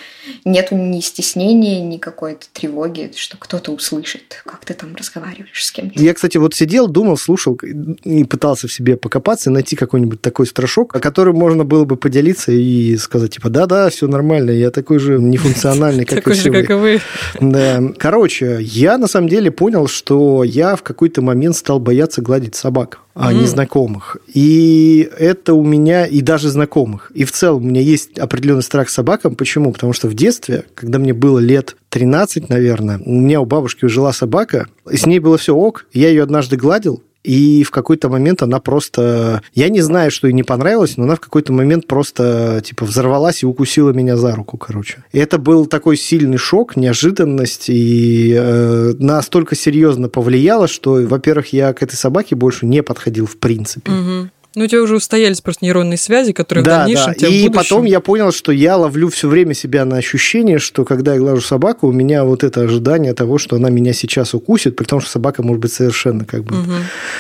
Нету ни стеснения, ни какой-то тревоги, что кто-то услышит, как ты там разговариваешь с кем-то. Я, кстати, вот сидел, думал, слушал и пытался в себе покопаться, найти какой-нибудь такой страшок, о котором можно было бы поделиться и сказать, типа, да-да, все нормально, я такой же нефункциональный, как и Такой же, все как и вы. вы. Да. Короче, я на самом деле понял, что я в какой-то момент стал бояться гладить собак, а М. незнакомых. И это у меня, и даже знакомых. И в целом у меня есть определенный страх собакам. Почему? Потому что в детстве, когда мне было лет 13, наверное, у меня у бабушки жила собака, и с ней было все ок. Я ее однажды гладил, и в какой-то момент она просто... Я не знаю, что ей не понравилось, но она в какой-то момент просто, типа, взорвалась и укусила меня за руку, короче. И это был такой сильный шок, неожиданность, и э, настолько серьезно повлияло, что, во-первых, я к этой собаке больше не подходил в принципе. Мгм. Ну, у тебя уже устоялись просто нейронные связи, которые в Да, дальнейшем да. тебе в И будущем- потом я понял, что я ловлю все время себя на ощущение, что когда я глажу собаку, у меня вот это ожидание того, что она меня сейчас укусит, при том, что собака может быть совершенно как бы... Мгм.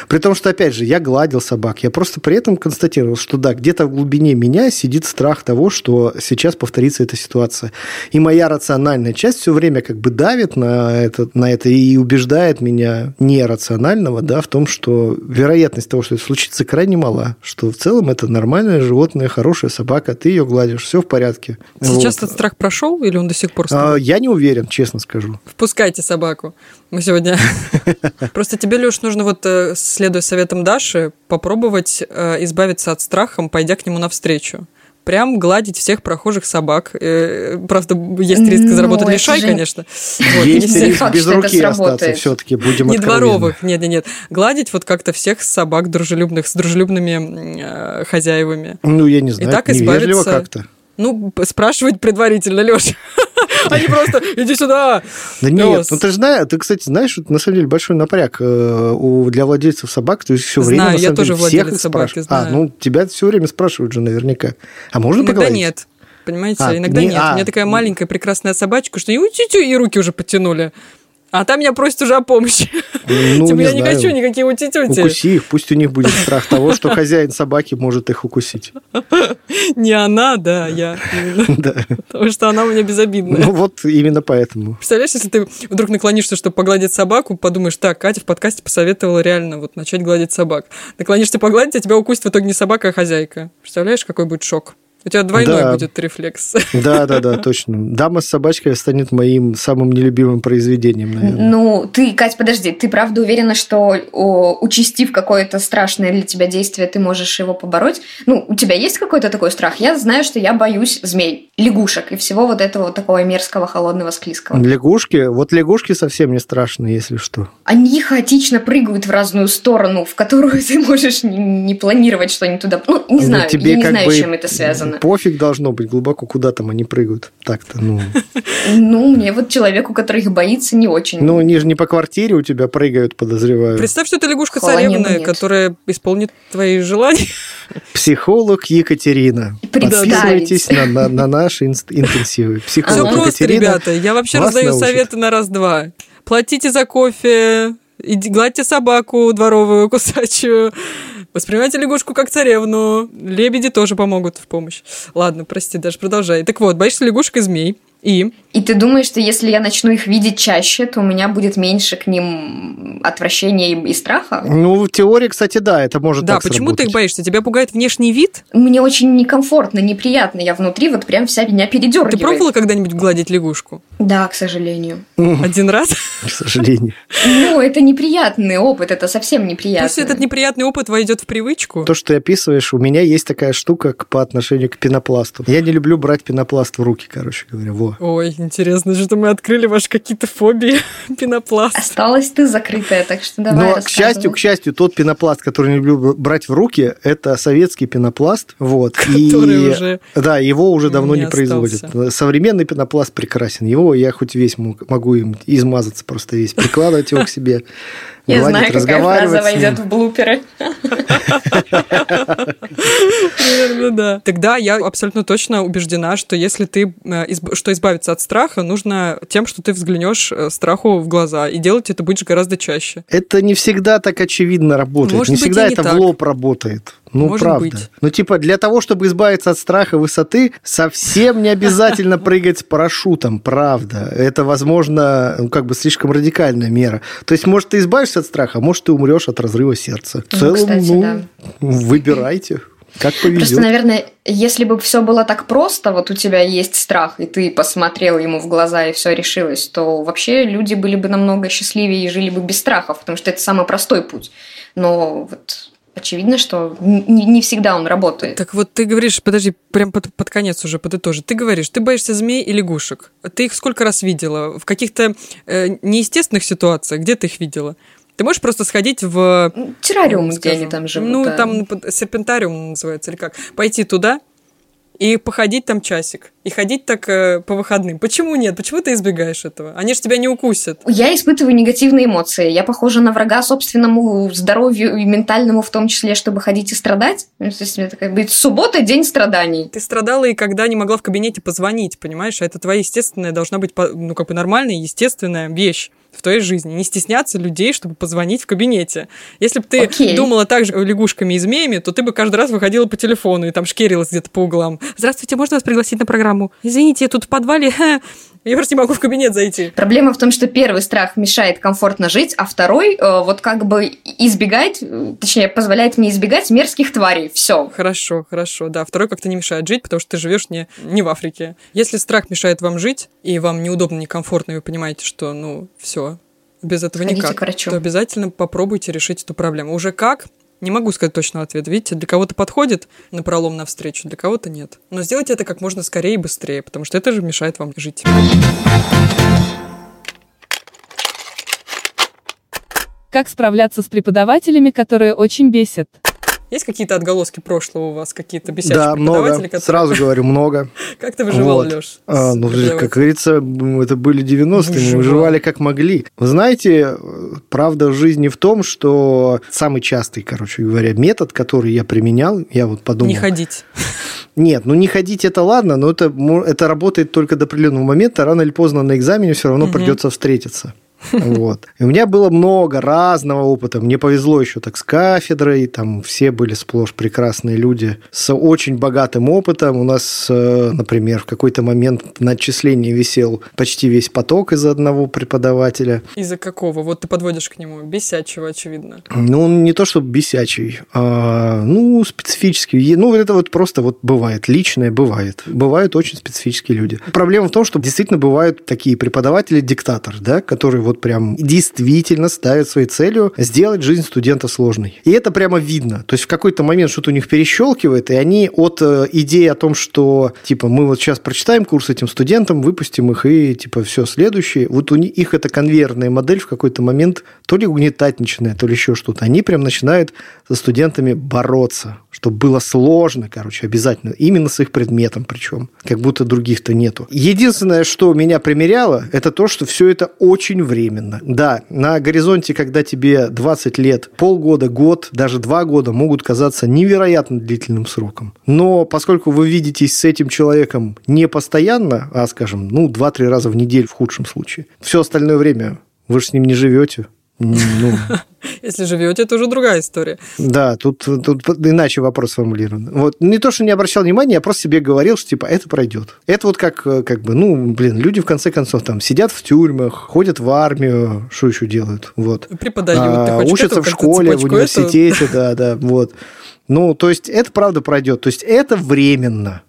При том, что, опять же, я гладил собак. Я просто при этом констатировал, что да, где-то в глубине меня сидит страх того, что сейчас повторится эта ситуация. И моя рациональная часть все время как бы давит на это, на это и убеждает меня нерационального да, в том, что вероятность того, что это случится, крайне мала. Что в целом это нормальное животное, хорошая собака, ты ее гладишь, все в порядке. Сейчас Вот. этот страх прошел или он до сих пор? А, Я не уверен, честно скажу. Впускайте собаку. Мы сегодня... [laughs] Просто тебе, Леш, нужно вот, э, следуя советам Даши, попробовать э, избавиться от страха, пойдя к нему навстречу. Прям гладить всех прохожих собак. Э, Правда, есть риск Ну, заработать это лишай, же- конечно. Вот, Есть риск факт, без что это руки остаться сработает. все-таки, будем Не откровенны. дворовых, нет, нет, нет. Гладить вот как-то всех собак дружелюбных, с дружелюбными э, хозяевами. Ну, я не знаю, так невежливо избавиться- как-то. Ну, спрашивать предварительно, Леша. Не просто иди сюда. Да нет, ну ты же знаешь, ты, кстати, знаешь, на самом деле большой напряг э, для владельцев собак, то есть все время Знаю, на я самом тоже деле, всех владелец собаки, знаю. А, ну тебя все время спрашивают же наверняка. А можно поговорить? нет. Понимаете, А, иногда не- нет. а, У меня такая маленькая прекрасная собачка, что и и руки уже потянули. А там меня просят уже о помощи. Ну, Типа не я не знаю. хочу никакие утитюти. Укуси их, пусть у них будет страх того, что хозяин собаки может их укусить. Не она, да, я. Да. Потому что она у меня безобидная. Ну вот именно поэтому. Представляешь, если ты вдруг наклонишься, чтобы погладить собаку, подумаешь, так, Катя в подкасте посоветовала реально вот начать гладить собак. Наклонишься погладить, а тебя укусит в итоге не собака, а хозяйка. Представляешь, какой будет шок? У тебя двойной Да. будет рефлекс. [laughs] Да, да, да, точно. Дама с собачкой станет моим самым нелюбимым произведением, наверное. Ну, ты, Кать, подожди, ты правда уверена, что о, участив какое-то страшное для тебя действие, ты можешь его побороть? Ну, у тебя есть какой-то такой страх? Я знаю, что я боюсь змей, лягушек и всего вот этого вот такого мерзкого, холодного, склизкого. Лягушки, вот лягушки совсем не страшные, если что. Они хаотично прыгают в разную сторону, в которую [laughs] ты можешь не, не планировать, что они туда... Ну, не Ну, знаю, тебе я не как знаю, бы с чем это связано. Пофиг должно быть глубоко, куда там они прыгают. Так-то, ну. [laughs] Ну, мне вот человеку, который их боится, не очень. Ну, они же не по квартире у тебя прыгают, подозреваю. Представь, что это лягушка царевна, которая исполнит твои желания. [laughs] Психолог Екатерина. Подписывайтесь на, на- на наши инст- интенсивы. Все Психолог просто, Екатерина. ребята. Я вообще раздаю научит. советы на раз-два. Платите за кофе, иди- гладьте собаку дворовую, [laughs] кусачую. Воспринимайте лягушку как царевну. Лебеди тоже помогут в помощь. Ладно, прости, даже продолжай. Так вот, боишься лягушек и змей. И И ты думаешь, что если я начну их видеть чаще, то у меня будет меньше к ним отвращения и, и страха? Ну, в теории, кстати, да, это может да, так почему ты их сработать. боишься? Тебя пугает внешний вид? Мне очень некомфортно, неприятно. Я внутри вот прям вся меня передергивает. Ты пробовала когда-нибудь гладить лягушку? Да, к сожалению. Один раз? К сожалению. Ну, это неприятный опыт, это совсем неприятно. Пусть этот неприятный опыт войдет в привычку. То, что ты описываешь, у меня есть такая штука по отношению к пенопласту. Я не люблю брать пенопласт в руки, короче говоря. Во. Ой, Интересно, что мы открыли ваши какие-то фобии [laughs] пенопласт. Осталась ты закрытая, так что давай Но, к счастью, к счастью, тот пенопласт, который я люблю брать в руки, это советский пенопласт. Вот. [laughs] Который и, уже Да, его уже давно не, не производят. Современный пенопласт прекрасен. Его я хоть весь могу им измазаться просто весь, прикладывать его к себе. [laughs] Я знаю, какая фраза войдет в блуперы. Наверное, да. Тогда я абсолютно точно убеждена, что если ты, э, что избавиться от страха, нужно тем, что ты взглянешь э, страху в глаза, и делать это будешь гораздо чаще. Это не всегда так очевидно работает, Может не быть, всегда это в лоб работает. Ну, Может правда. Быть. Ну, типа, для того, чтобы избавиться от страха высоты, совсем не обязательно прыгать с парашютом, правда. Это, возможно, ну, как бы слишком радикальная мера. То есть, может, ты избавишься от страха, а может, ты умрешь от разрыва сердца. В целом, ну, кстати, ну да. выбирайте. Как повезет. Просто, наверное, если бы все было так просто, вот у тебя есть страх, и ты посмотрел ему в глаза, и все решилось, то вообще люди были бы намного счастливее и жили бы без страхов, потому что это самый простой путь. Но вот очевидно, что не, не всегда он работает. Так вот ты говоришь, подожди, прям под, под конец уже подытожи. Ты говоришь, ты боишься змей и лягушек. Ты их сколько раз видела? В каких-то э, неестественных ситуациях? Где ты их видела? Ты можешь просто сходить в... Террариум, где они там живут. Ну, да. там серпентариум называется, или как. Пойти туда, и походить там часик, и ходить так э, по выходным. Почему нет? Почему ты избегаешь этого? Они же тебя не укусят. Я испытываю негативные эмоции. Я похожа на врага собственному здоровью и ментальному в том числе, чтобы ходить и страдать. Ну, то есть, как бы суббота – день страданий. Ты страдала и когда не могла в кабинете позвонить, понимаешь? А это твоя естественная, должна быть, ну, как бы нормальная, естественная вещь в твоей жизни. Не стесняться людей, чтобы позвонить в кабинете. Если бы ты okay. думала так же лягушками и змеями, то ты бы каждый раз выходила по телефону и там шкерилась где-то по углам. Здравствуйте, можно вас пригласить на программу? Извините, я тут в подвале [laughs] Я просто не могу в кабинет зайти. Проблема в том, что первый страх мешает комфортно жить, а второй э, вот как бы избегает, точнее, позволяет мне избегать мерзких тварей. Все. Хорошо, хорошо. Да, второй как-то не мешает жить, потому что ты живешь не, не в Африке. Если страх мешает вам жить, и вам неудобно, некомфортно, и вы понимаете, что, ну, все, без этого Ходите никак, то обязательно попробуйте решить эту проблему. Уже как? Не могу сказать точного ответа. Видите, для кого-то подходит на пролом навстречу, для кого-то нет. Но сделайте это как можно скорее и быстрее, потому что это же мешает вам жить. Как справляться с преподавателями, которые очень бесят? Есть какие-то отголоски прошлого у вас, какие-то бесячие да, много. Которые... Сразу говорю, много. [laughs] Как ты выживал, вот. Леш? А, ну, как говорится, это были 90-е, мы выживали как могли. Вы знаете, правда в жизни в том, что самый частый, короче говоря, метод, который я применял, я вот подумал... Не ходить. Нет, ну не ходить это ладно, но это, это работает только до определенного момента. Рано или поздно на экзамене все равно угу. придется встретиться. [laughs] Вот. И у меня было много разного опыта. Мне повезло еще так с кафедрой. Там все были сплошь прекрасные люди с очень богатым опытом. У нас, э, например, в какой-то момент на отчислении висел почти весь поток из-за одного преподавателя. Из-за какого? Вот ты подводишь к нему. Бесячего, очевидно. Ну, он не то, чтобы бесячий, а, ну, специфический. Ну, это вот просто вот бывает. Личное бывает. Бывают очень специфические люди. Проблема в том, что действительно бывают такие преподаватели-диктатор, да, которые вот вот прям действительно ставят своей целью сделать жизнь студента сложной. И это прямо видно. То есть в какой-то момент что-то у них перещелкивает, и они от э, идеи о том, что типа мы вот сейчас прочитаем курс этим студентам, выпустим их и типа все следующее. Вот у них эта конвейерная модель в какой-то момент то ли угнетать начинает, то ли еще что-то. Они прям начинают со студентами бороться, чтобы было сложно, короче, обязательно. Именно с их предметом причем. Как будто других-то нету. Единственное, что меня примеряло, это то, что все это очень время временно. Да, на горизонте, когда тебе 20 лет, полгода, год, даже два года могут казаться невероятно длительным сроком. Но поскольку вы видитесь с этим человеком не постоянно, а, скажем, ну, 2-3 раза в неделю в худшем случае, все остальное время вы же с ним не живете, ну, [laughs] Если живете, это уже другая история. Да, тут, тут иначе вопрос сформулирован. Вот не то, что не обращал внимания, я просто себе говорил, что типа это пройдет. Это вот как, как бы, ну, блин, люди в конце концов там сидят в тюрьмах, ходят в армию, что еще делают? Вот. Преподают. А, учатся в школе, в университете, это... да, да, вот. Ну, то есть это правда пройдет. То есть это временно.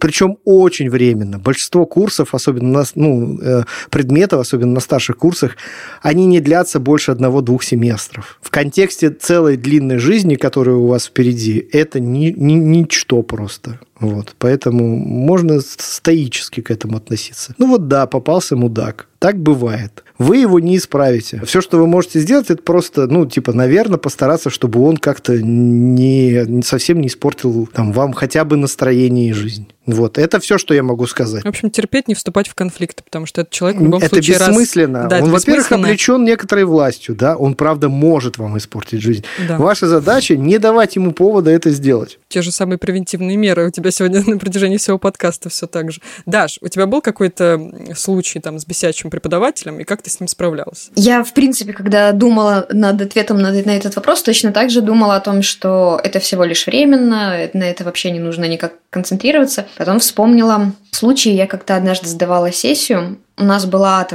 Причем очень временно. Большинство курсов, особенно на, ну, э, предметов, особенно на старших курсах, они не длятся больше одного-двух семестров. В контексте целой длинной жизни, которая у вас впереди, это ни, ни, ничто просто. Вот, поэтому можно стоически к этому относиться. Ну вот да, попался мудак. Так бывает. Вы его не исправите. Все, что вы можете сделать, это просто, ну, типа, наверное, постараться, чтобы он как-то не, совсем не испортил там, вам хотя бы настроение и жизнь. Вот, это все, что я могу сказать. В общем, терпеть, не вступать в конфликты, потому что этот человек в любом это случае... Бессмысленно. Раз... Да, он, во-первых, бессмысленно. облечен некоторой властью, да, он, правда, может вам испортить жизнь. Да. Ваша задача не давать ему повода это сделать. Те же самые превентивные меры у тебя сегодня на протяжении всего подкаста все так же. Даш, у тебя был какой-то случай там с бесячим преподавателем, и как ты с ним справлялась? Я, в принципе, когда думала над ответом на, на этот вопрос, точно так же думала о том, что это всего лишь временно, на это вообще не нужно никак концентрироваться. Потом вспомнила случай, я как-то однажды сдавала сессию, у нас была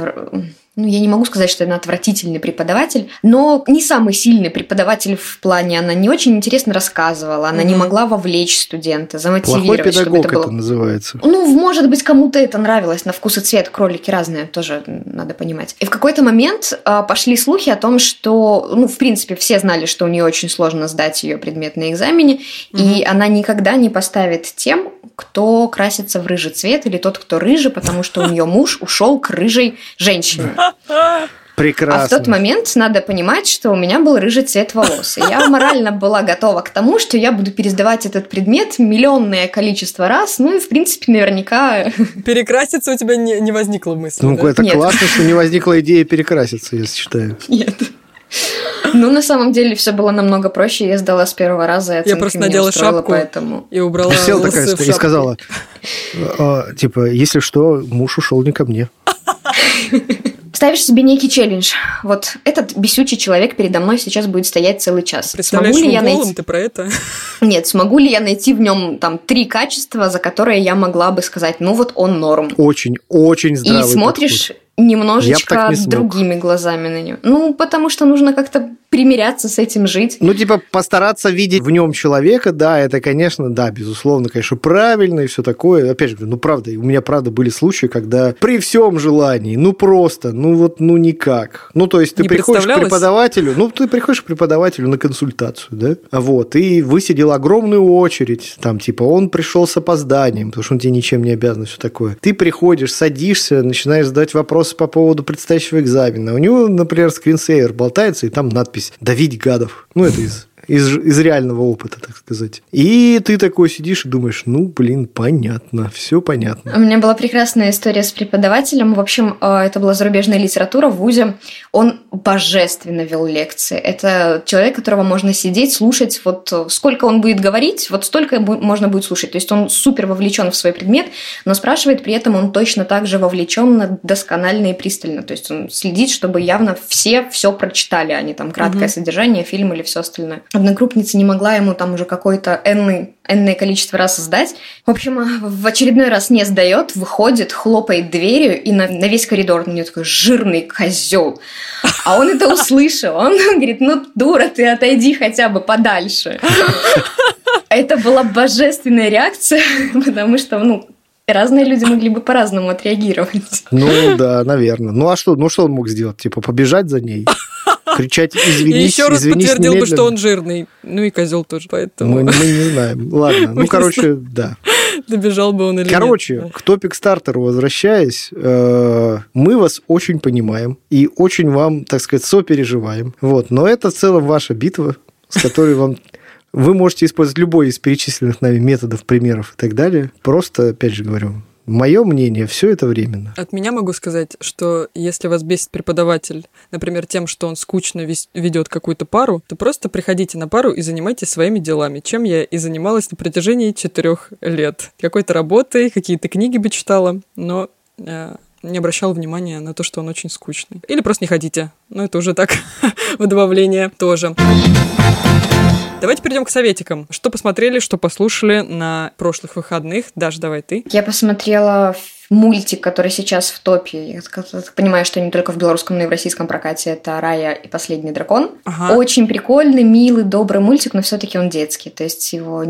ну, я не могу сказать, что она отвратительный преподаватель, но не самый сильный преподаватель в плане, она не очень интересно рассказывала, она mm-hmm. не могла вовлечь студента, замотивировать, Плохой педагог чтобы это было... это называется. Ну, может быть, кому-то это нравилось, на вкус и цвет, кролики разные, тоже надо понимать. И в какой-то момент а, пошли слухи о том, что, ну, в принципе, все знали, что у нее очень сложно сдать ее предмет на экзамене, mm-hmm. и она никогда не поставит тем, кто красится в рыжий цвет, или тот, кто рыжий, потому что у нее муж ушел к рыжей женщине. Прекрасно. А в тот момент надо понимать, что у меня был рыжий цвет волос. И я морально была готова к тому, что я буду пересдавать этот предмет миллионное количество раз. Ну и, в принципе, наверняка... Перекраситься у тебя не, не возникло мысли, Ну, да? это Нет. классно, что не возникла идея перекраситься, я считаю. Нет. Ну, на самом деле, все было намного проще. Я сдала с первого раза, оценки Я просто надела устроила, шапку поэтому... и убрала Села волосы такая в и сказала, «А, типа, если что, муж ушел не ко мне. [laughs] Ставишь себе некий челлендж. Вот этот бесючий человек передо мной сейчас будет стоять целый час. Представляешь смогу ли его я найти... ты про это? [laughs] Нет, смогу ли я найти в нем там три качества, за которые я могла бы сказать, ну вот он норм. Очень, очень здравый И смотришь подход. Немножечко не другими глазами на него. Ну, потому что нужно как-то примиряться с этим жить. Ну, типа, постараться видеть в нем человека, да, это, конечно, да, безусловно, конечно, правильно и все такое. Опять же, ну, правда, у меня, правда, были случаи, когда при всем желании, ну, просто, ну, вот, ну, никак. Ну, то есть, ты Не приходишь к преподавателю, ну, ты приходишь к преподавателю на консультацию, да, А вот, и высидел огромную очередь, там, типа, он пришел с опозданием, потому что он тебе ничем не обязан, все такое. Ты приходишь, садишься, начинаешь задать вопросы по поводу предстоящего экзамена. У него, например, скринсейвер болтается, и там надпись «Давить гадов». Ну, это из из, из реального опыта, так сказать. И ты такой сидишь и думаешь, ну, блин, понятно, все понятно. У меня была прекрасная история с преподавателем. В общем, э, это была зарубежная литература в ВУЗе. Он божественно вел лекции. Это человек, которого можно сидеть, слушать. Вот сколько он будет говорить, вот столько можно будет слушать. То есть он супер вовлечен в свой предмет, но спрашивает при этом он точно так же вовлечен досконально и пристально. То есть он следит, чтобы явно все все прочитали, а не там краткое Мгм. содержание, фильм или все остальное. Одногруппница не могла ему там уже какой-то энный энное количество раз сдать. В общем, а, в очередной раз не сдает, выходит, хлопает дверью, и на, на весь коридор на нее такой жирный козел. А он это услышал. Он говорит, ну, дура, ты отойди хотя бы подальше. Это была божественная реакция, потому что, ну, разные люди могли бы по-разному отреагировать. Ну, да, наверное. Ну, а что, ну, что он мог сделать? Типа, побежать за ней? Кричать, И извинись, еще раз извинись подтвердил бы, что немедленно? он жирный. Ну и козел тоже, поэтому Мы, мы не знаем. Ладно, ну, короче, да. добежал бы он или Короче, нет. к топик стартеру возвращаясь, э, мы вас очень понимаем и очень вам, так сказать, сопереживаем. Вот. Но это в целом ваша битва, с которой вам вы можете использовать любой из перечисленных нами методов, примеров и так далее. Просто, опять же говорю, мое мнение, все это временно. От меня могу сказать, что если вас бесит преподаватель, например, тем, что он скучно ведет какую-то пару, то просто приходите на пару и занимайтесь своими делами, чем я и занималась на протяжении четырех лет. Какой-то работой, какие-то книги бы читала, но э, не обращала внимания на то, что он очень скучный. Или просто не ходите. Ну, это уже так, [laughs] в добавление тоже. Давайте перейдем к советикам. Что посмотрели, что послушали на прошлых выходных? Даже давай ты. Я посмотрела мультик, который сейчас в топе. Я так понимаю, что не только в белорусском, но и в российском прокате. Это «Рая и последний дракон». Ага. Очень прикольный, милый, добрый мультик, но все таки он детский. То есть его...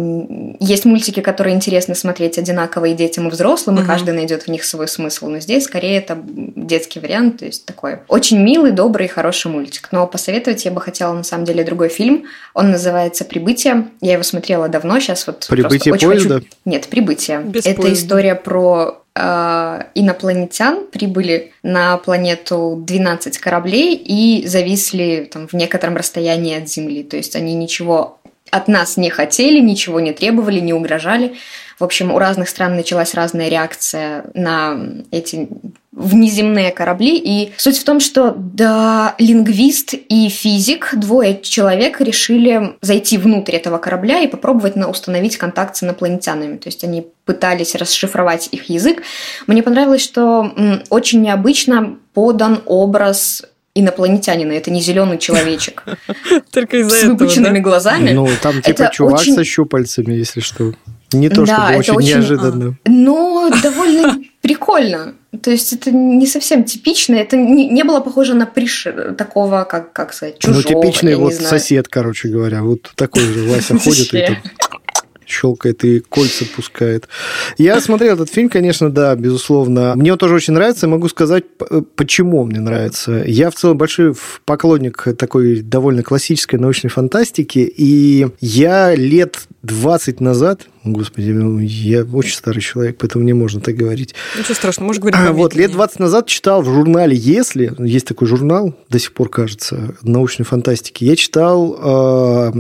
Есть мультики, которые интересно смотреть одинаково и детям, и взрослым, угу. и каждый найдет в них свой смысл. Но здесь скорее это детский вариант, то есть такой очень милый, добрый, хороший мультик. Но посоветовать я бы хотела, на самом деле, другой фильм. Он называется «Прибытие». Я его смотрела давно, сейчас вот «Прибытие поезда»? Хочу... Нет, «Прибытие». Без это поезда. история про инопланетян прибыли на планету 12 кораблей и зависли там, в некотором расстоянии от Земли. То есть они ничего от нас не хотели, ничего не требовали, не угрожали. В общем, у разных стран началась разная реакция на эти внеземные корабли. И суть в том, что да, лингвист и физик, двое человек, решили зайти внутрь этого корабля и попробовать на, установить контакт с инопланетянами. То есть они пытались расшифровать их язык. Мне понравилось, что очень необычно подан образ инопланетянина, это не зеленый человечек. [laughs] Только из-за С этого, выпученными да? глазами. Ну, там типа Это чувак очень- со щупальцами, если что. Не то, Да, чтобы очень очень- неожиданно. Но довольно [laughs] прикольно. То есть это не совсем типично, это не, не было похоже на приш такого, как, как сказать, чужого, ну, типичный вот знаю. сосед, короче говоря. Вот такой же Вася [laughs] ходит и там щелкает и кольца пускает. Я смотрел этот фильм, конечно, да, безусловно. Мне он тоже очень нравится. Могу сказать, п- почему мне нравится. Я в целом большой поклонник такой довольно классической научной фантастики, и я лет 20 назад, господи, ну, я очень старый человек, поэтому не можно так говорить, Ничего страшного, можешь говорить а, вот, лет помедленнее. 20 назад читал в журнале «Если», есть такой журнал, до сих пор, кажется, научной фантастики, я читал э,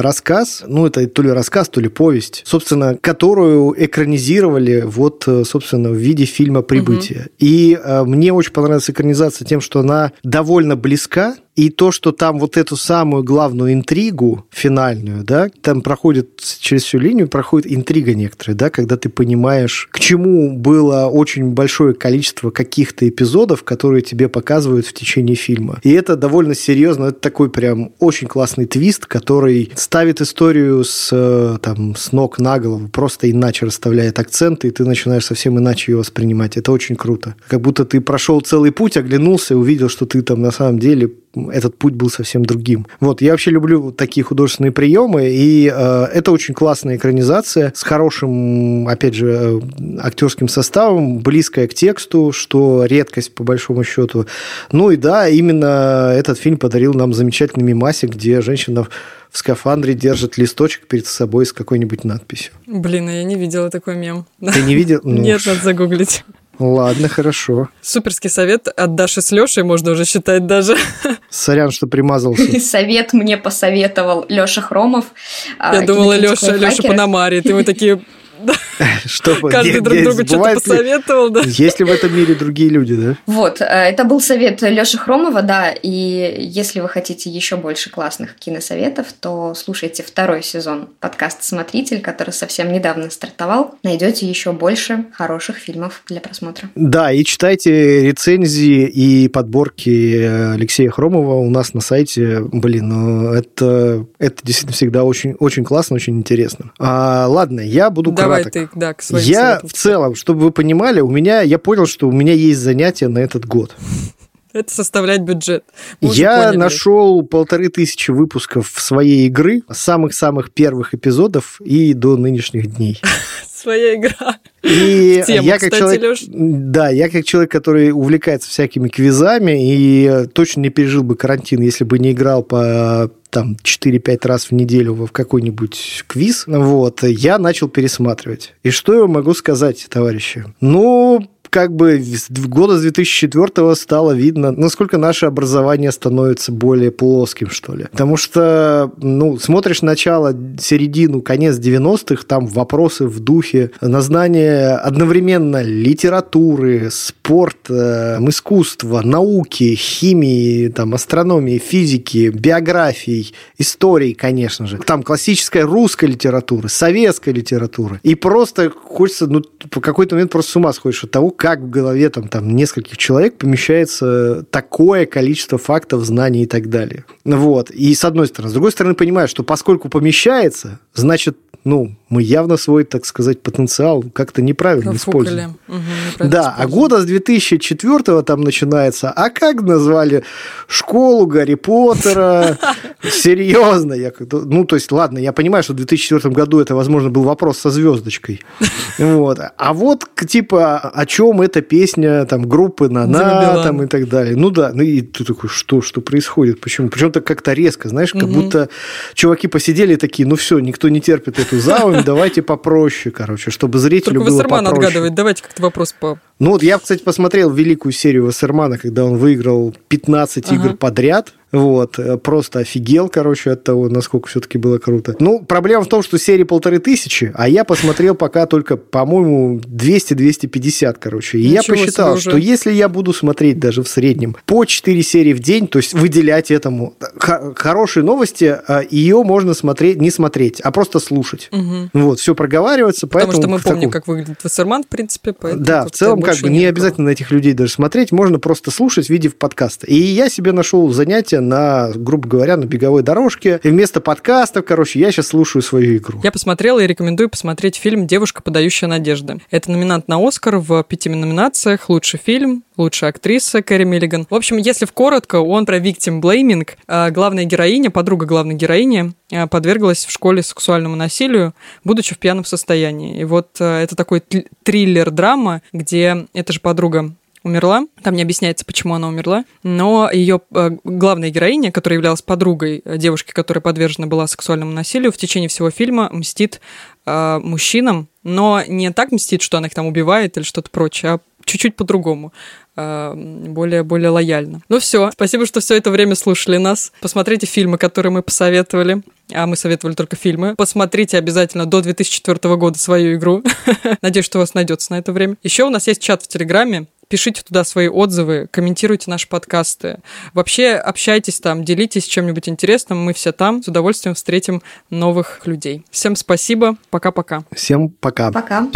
рассказ, ну, это то ли рассказ, то ли повесть, собственно, которую экранизировали вот, э, собственно, в виде фильма «Прибытие». И э, мне очень понравилась экранизация тем, что она довольно близка, и то, что там вот эту самую главную интригу финальную, да, там проходит через всю линию, проходит интрига некоторая, да, когда ты понимаешь, к чему было очень большое количество каких-то эпизодов, которые тебе показывают в течение фильма. И это довольно серьезно, это такой прям очень классный твист, который ставит историю с, э, там, с ног на голову, просто иначе расставляет акценты, и ты начинаешь совсем иначе ее воспринимать. Это очень круто. Как будто ты прошел целый путь, оглянулся увидел, что ты там на самом деле этот путь был совсем другим. Вот, я вообще люблю такие художественные приемы, и э, это очень классная экранизация с хорошим, опять же, э, актерским составом, близкая к тексту, что редкость по большому счету. Ну и да, именно этот фильм подарил нам замечательный мимасик, где женщина в- в скафандре держит листочек перед собой с какой-нибудь надписью. Блин, а я не видела такой мем. Ты не видел? [laughs] Ну, Нет, надо загуглить. Ладно, хорошо. Суперский совет от Даши с Лешей, можно уже считать даже. Сорян, что примазался. [laughs] Совет мне посоветовал Лёша Хромов. а, Я думала, кинокритик Леша, Леша. Пономарий. Ты мы такие, [laughs] [laughs] Что, каждый друг другу что-то посоветовал, да? Есть ли в этом мире другие люди, да? Вот, э, это был совет Лёши Хромова, да, и если вы хотите еще больше классных киносоветов, то слушайте второй сезон подкаста «Смотритель», который совсем недавно стартовал. Найдете еще больше хороших фильмов для просмотра. Да, и читайте рецензии и подборки Алексея Хромова у нас на сайте. Блин, ну это, это действительно всегда очень, очень классно, очень интересно. А, ладно, я буду Давай краток. ты, да, к своим Я советам. в целом, чтобы вы понимали, у меня, я понял, что у меня есть занятия на этот год. Это составлять бюджет. Мы Я нашел полторы тысячи выпусков своей игры, самых-самых первых эпизодов и до нынешних дней. [laughs] Своя игра. И [laughs] тему, я как кстати, человек, Лёш. да, я как человек, который увлекается всякими квизами и точно не пережил бы карантин, если бы не играл по там 4-5 раз в неделю в какой-нибудь квиз, вот, я начал пересматривать. И что я могу сказать, товарищи? Ну, как бы года с 2004 стало видно, насколько наше образование становится более плоским, что ли. Потому что, ну, смотришь начало, середину, конец 90-х, там вопросы в духе на знание одновременно литературы, спорта, искусства, науки, химии, там, астрономии, физики, биографий, истории, конечно же. Там классическая русская литература, советская литература. И просто хочется, ну, по какой-то момент просто с ума сходишь от того, как в голове там, там нескольких человек помещается такое количество фактов, знаний и так далее. Вот. И с одной стороны. С другой стороны, понимаю, что поскольку помещается, значит, ну, мы явно свой, так сказать, потенциал как-то неправильно Профукали. используем. Мгм, неправильно Да, а используем. года с 2004 там начинается. А как назвали школу Гарри Поттера? [laughs] Серьезно? Я ну, то есть, ладно, я понимаю, что в 2004 году это, возможно, был вопрос со звездочкой. [laughs] Вот. А вот, типа, о чем эта песня там группы Нана там и так далее. Ну да, ну и ты такой, что, что происходит? Почему? Причем так как-то резко, знаешь, как будто чуваки посидели такие, ну все, никто не терпит эту заумь, [laughs] давайте попроще, короче, чтобы зрителю Только было Вассерман попроще. отгадывает. Давайте как-то вопрос по... Ну вот я, кстати, посмотрел великую серию Вассермана, когда он выиграл 15 Ага. игр подряд. Вот, э, просто офигел, короче, от того, насколько все-таки было круто. Ну, проблема в том, что серии полторы тысячи, а я посмотрел пока только, по-моему, 200-250, короче. И я Ничего себе посчитал, что если я буду смотреть даже в среднем по 4 серии в день, то есть выделять этому х- хорошие новости, а, ее можно смотреть, не смотреть, а просто слушать. Мгм. Вот, все проговаривается, Потому поэтому... что мы помним, таком- как выглядит Вассерман, в принципе. поэтому да, в целом, как бы не никакого. обязательно на этих людей даже смотреть, можно просто слушать, видев подкаста. И я себе нашел занятие на, грубо говоря, на беговой дорожке. И вместо подкастов, короче, я сейчас слушаю свою игру. Я посмотрела и рекомендую посмотреть фильм «Девушка, подающая надежды». Это номинант на Оскар в пяти номинациях. Лучший фильм, лучшая актриса Кэрри Миллиган. В общем, если в коротко, он про victim blaming. А, Главная героиня, подруга главной героини, а, подверглась в школе сексуальному насилию, будучи в пьяном состоянии. И вот а, это такой триллер-драма, где эта же подруга умерла. Там не объясняется, почему она умерла. Но ее главная героиня, которая являлась подругой девушки, которая подвержена была сексуальному насилию, в течение всего фильма мстит мужчинам, но не так мстит, что она их там убивает или что-то прочее, а чуть-чуть по-другому, э, более, более лояльно. Ну все, спасибо, что все это время слушали нас. Посмотрите фильмы, которые мы посоветовали. А мы советовали только фильмы. Посмотрите обязательно до 2004 года свою игру. [laughs] Надеюсь, что у вас найдется на это время. Еще у нас есть чат в Телеграме. Пишите туда свои отзывы, комментируйте наши подкасты. Вообще общайтесь там, делитесь чем-нибудь интересным. Мы все там. С удовольствием встретим новых людей. Всем спасибо. Пока-пока. Всем пока. Пока.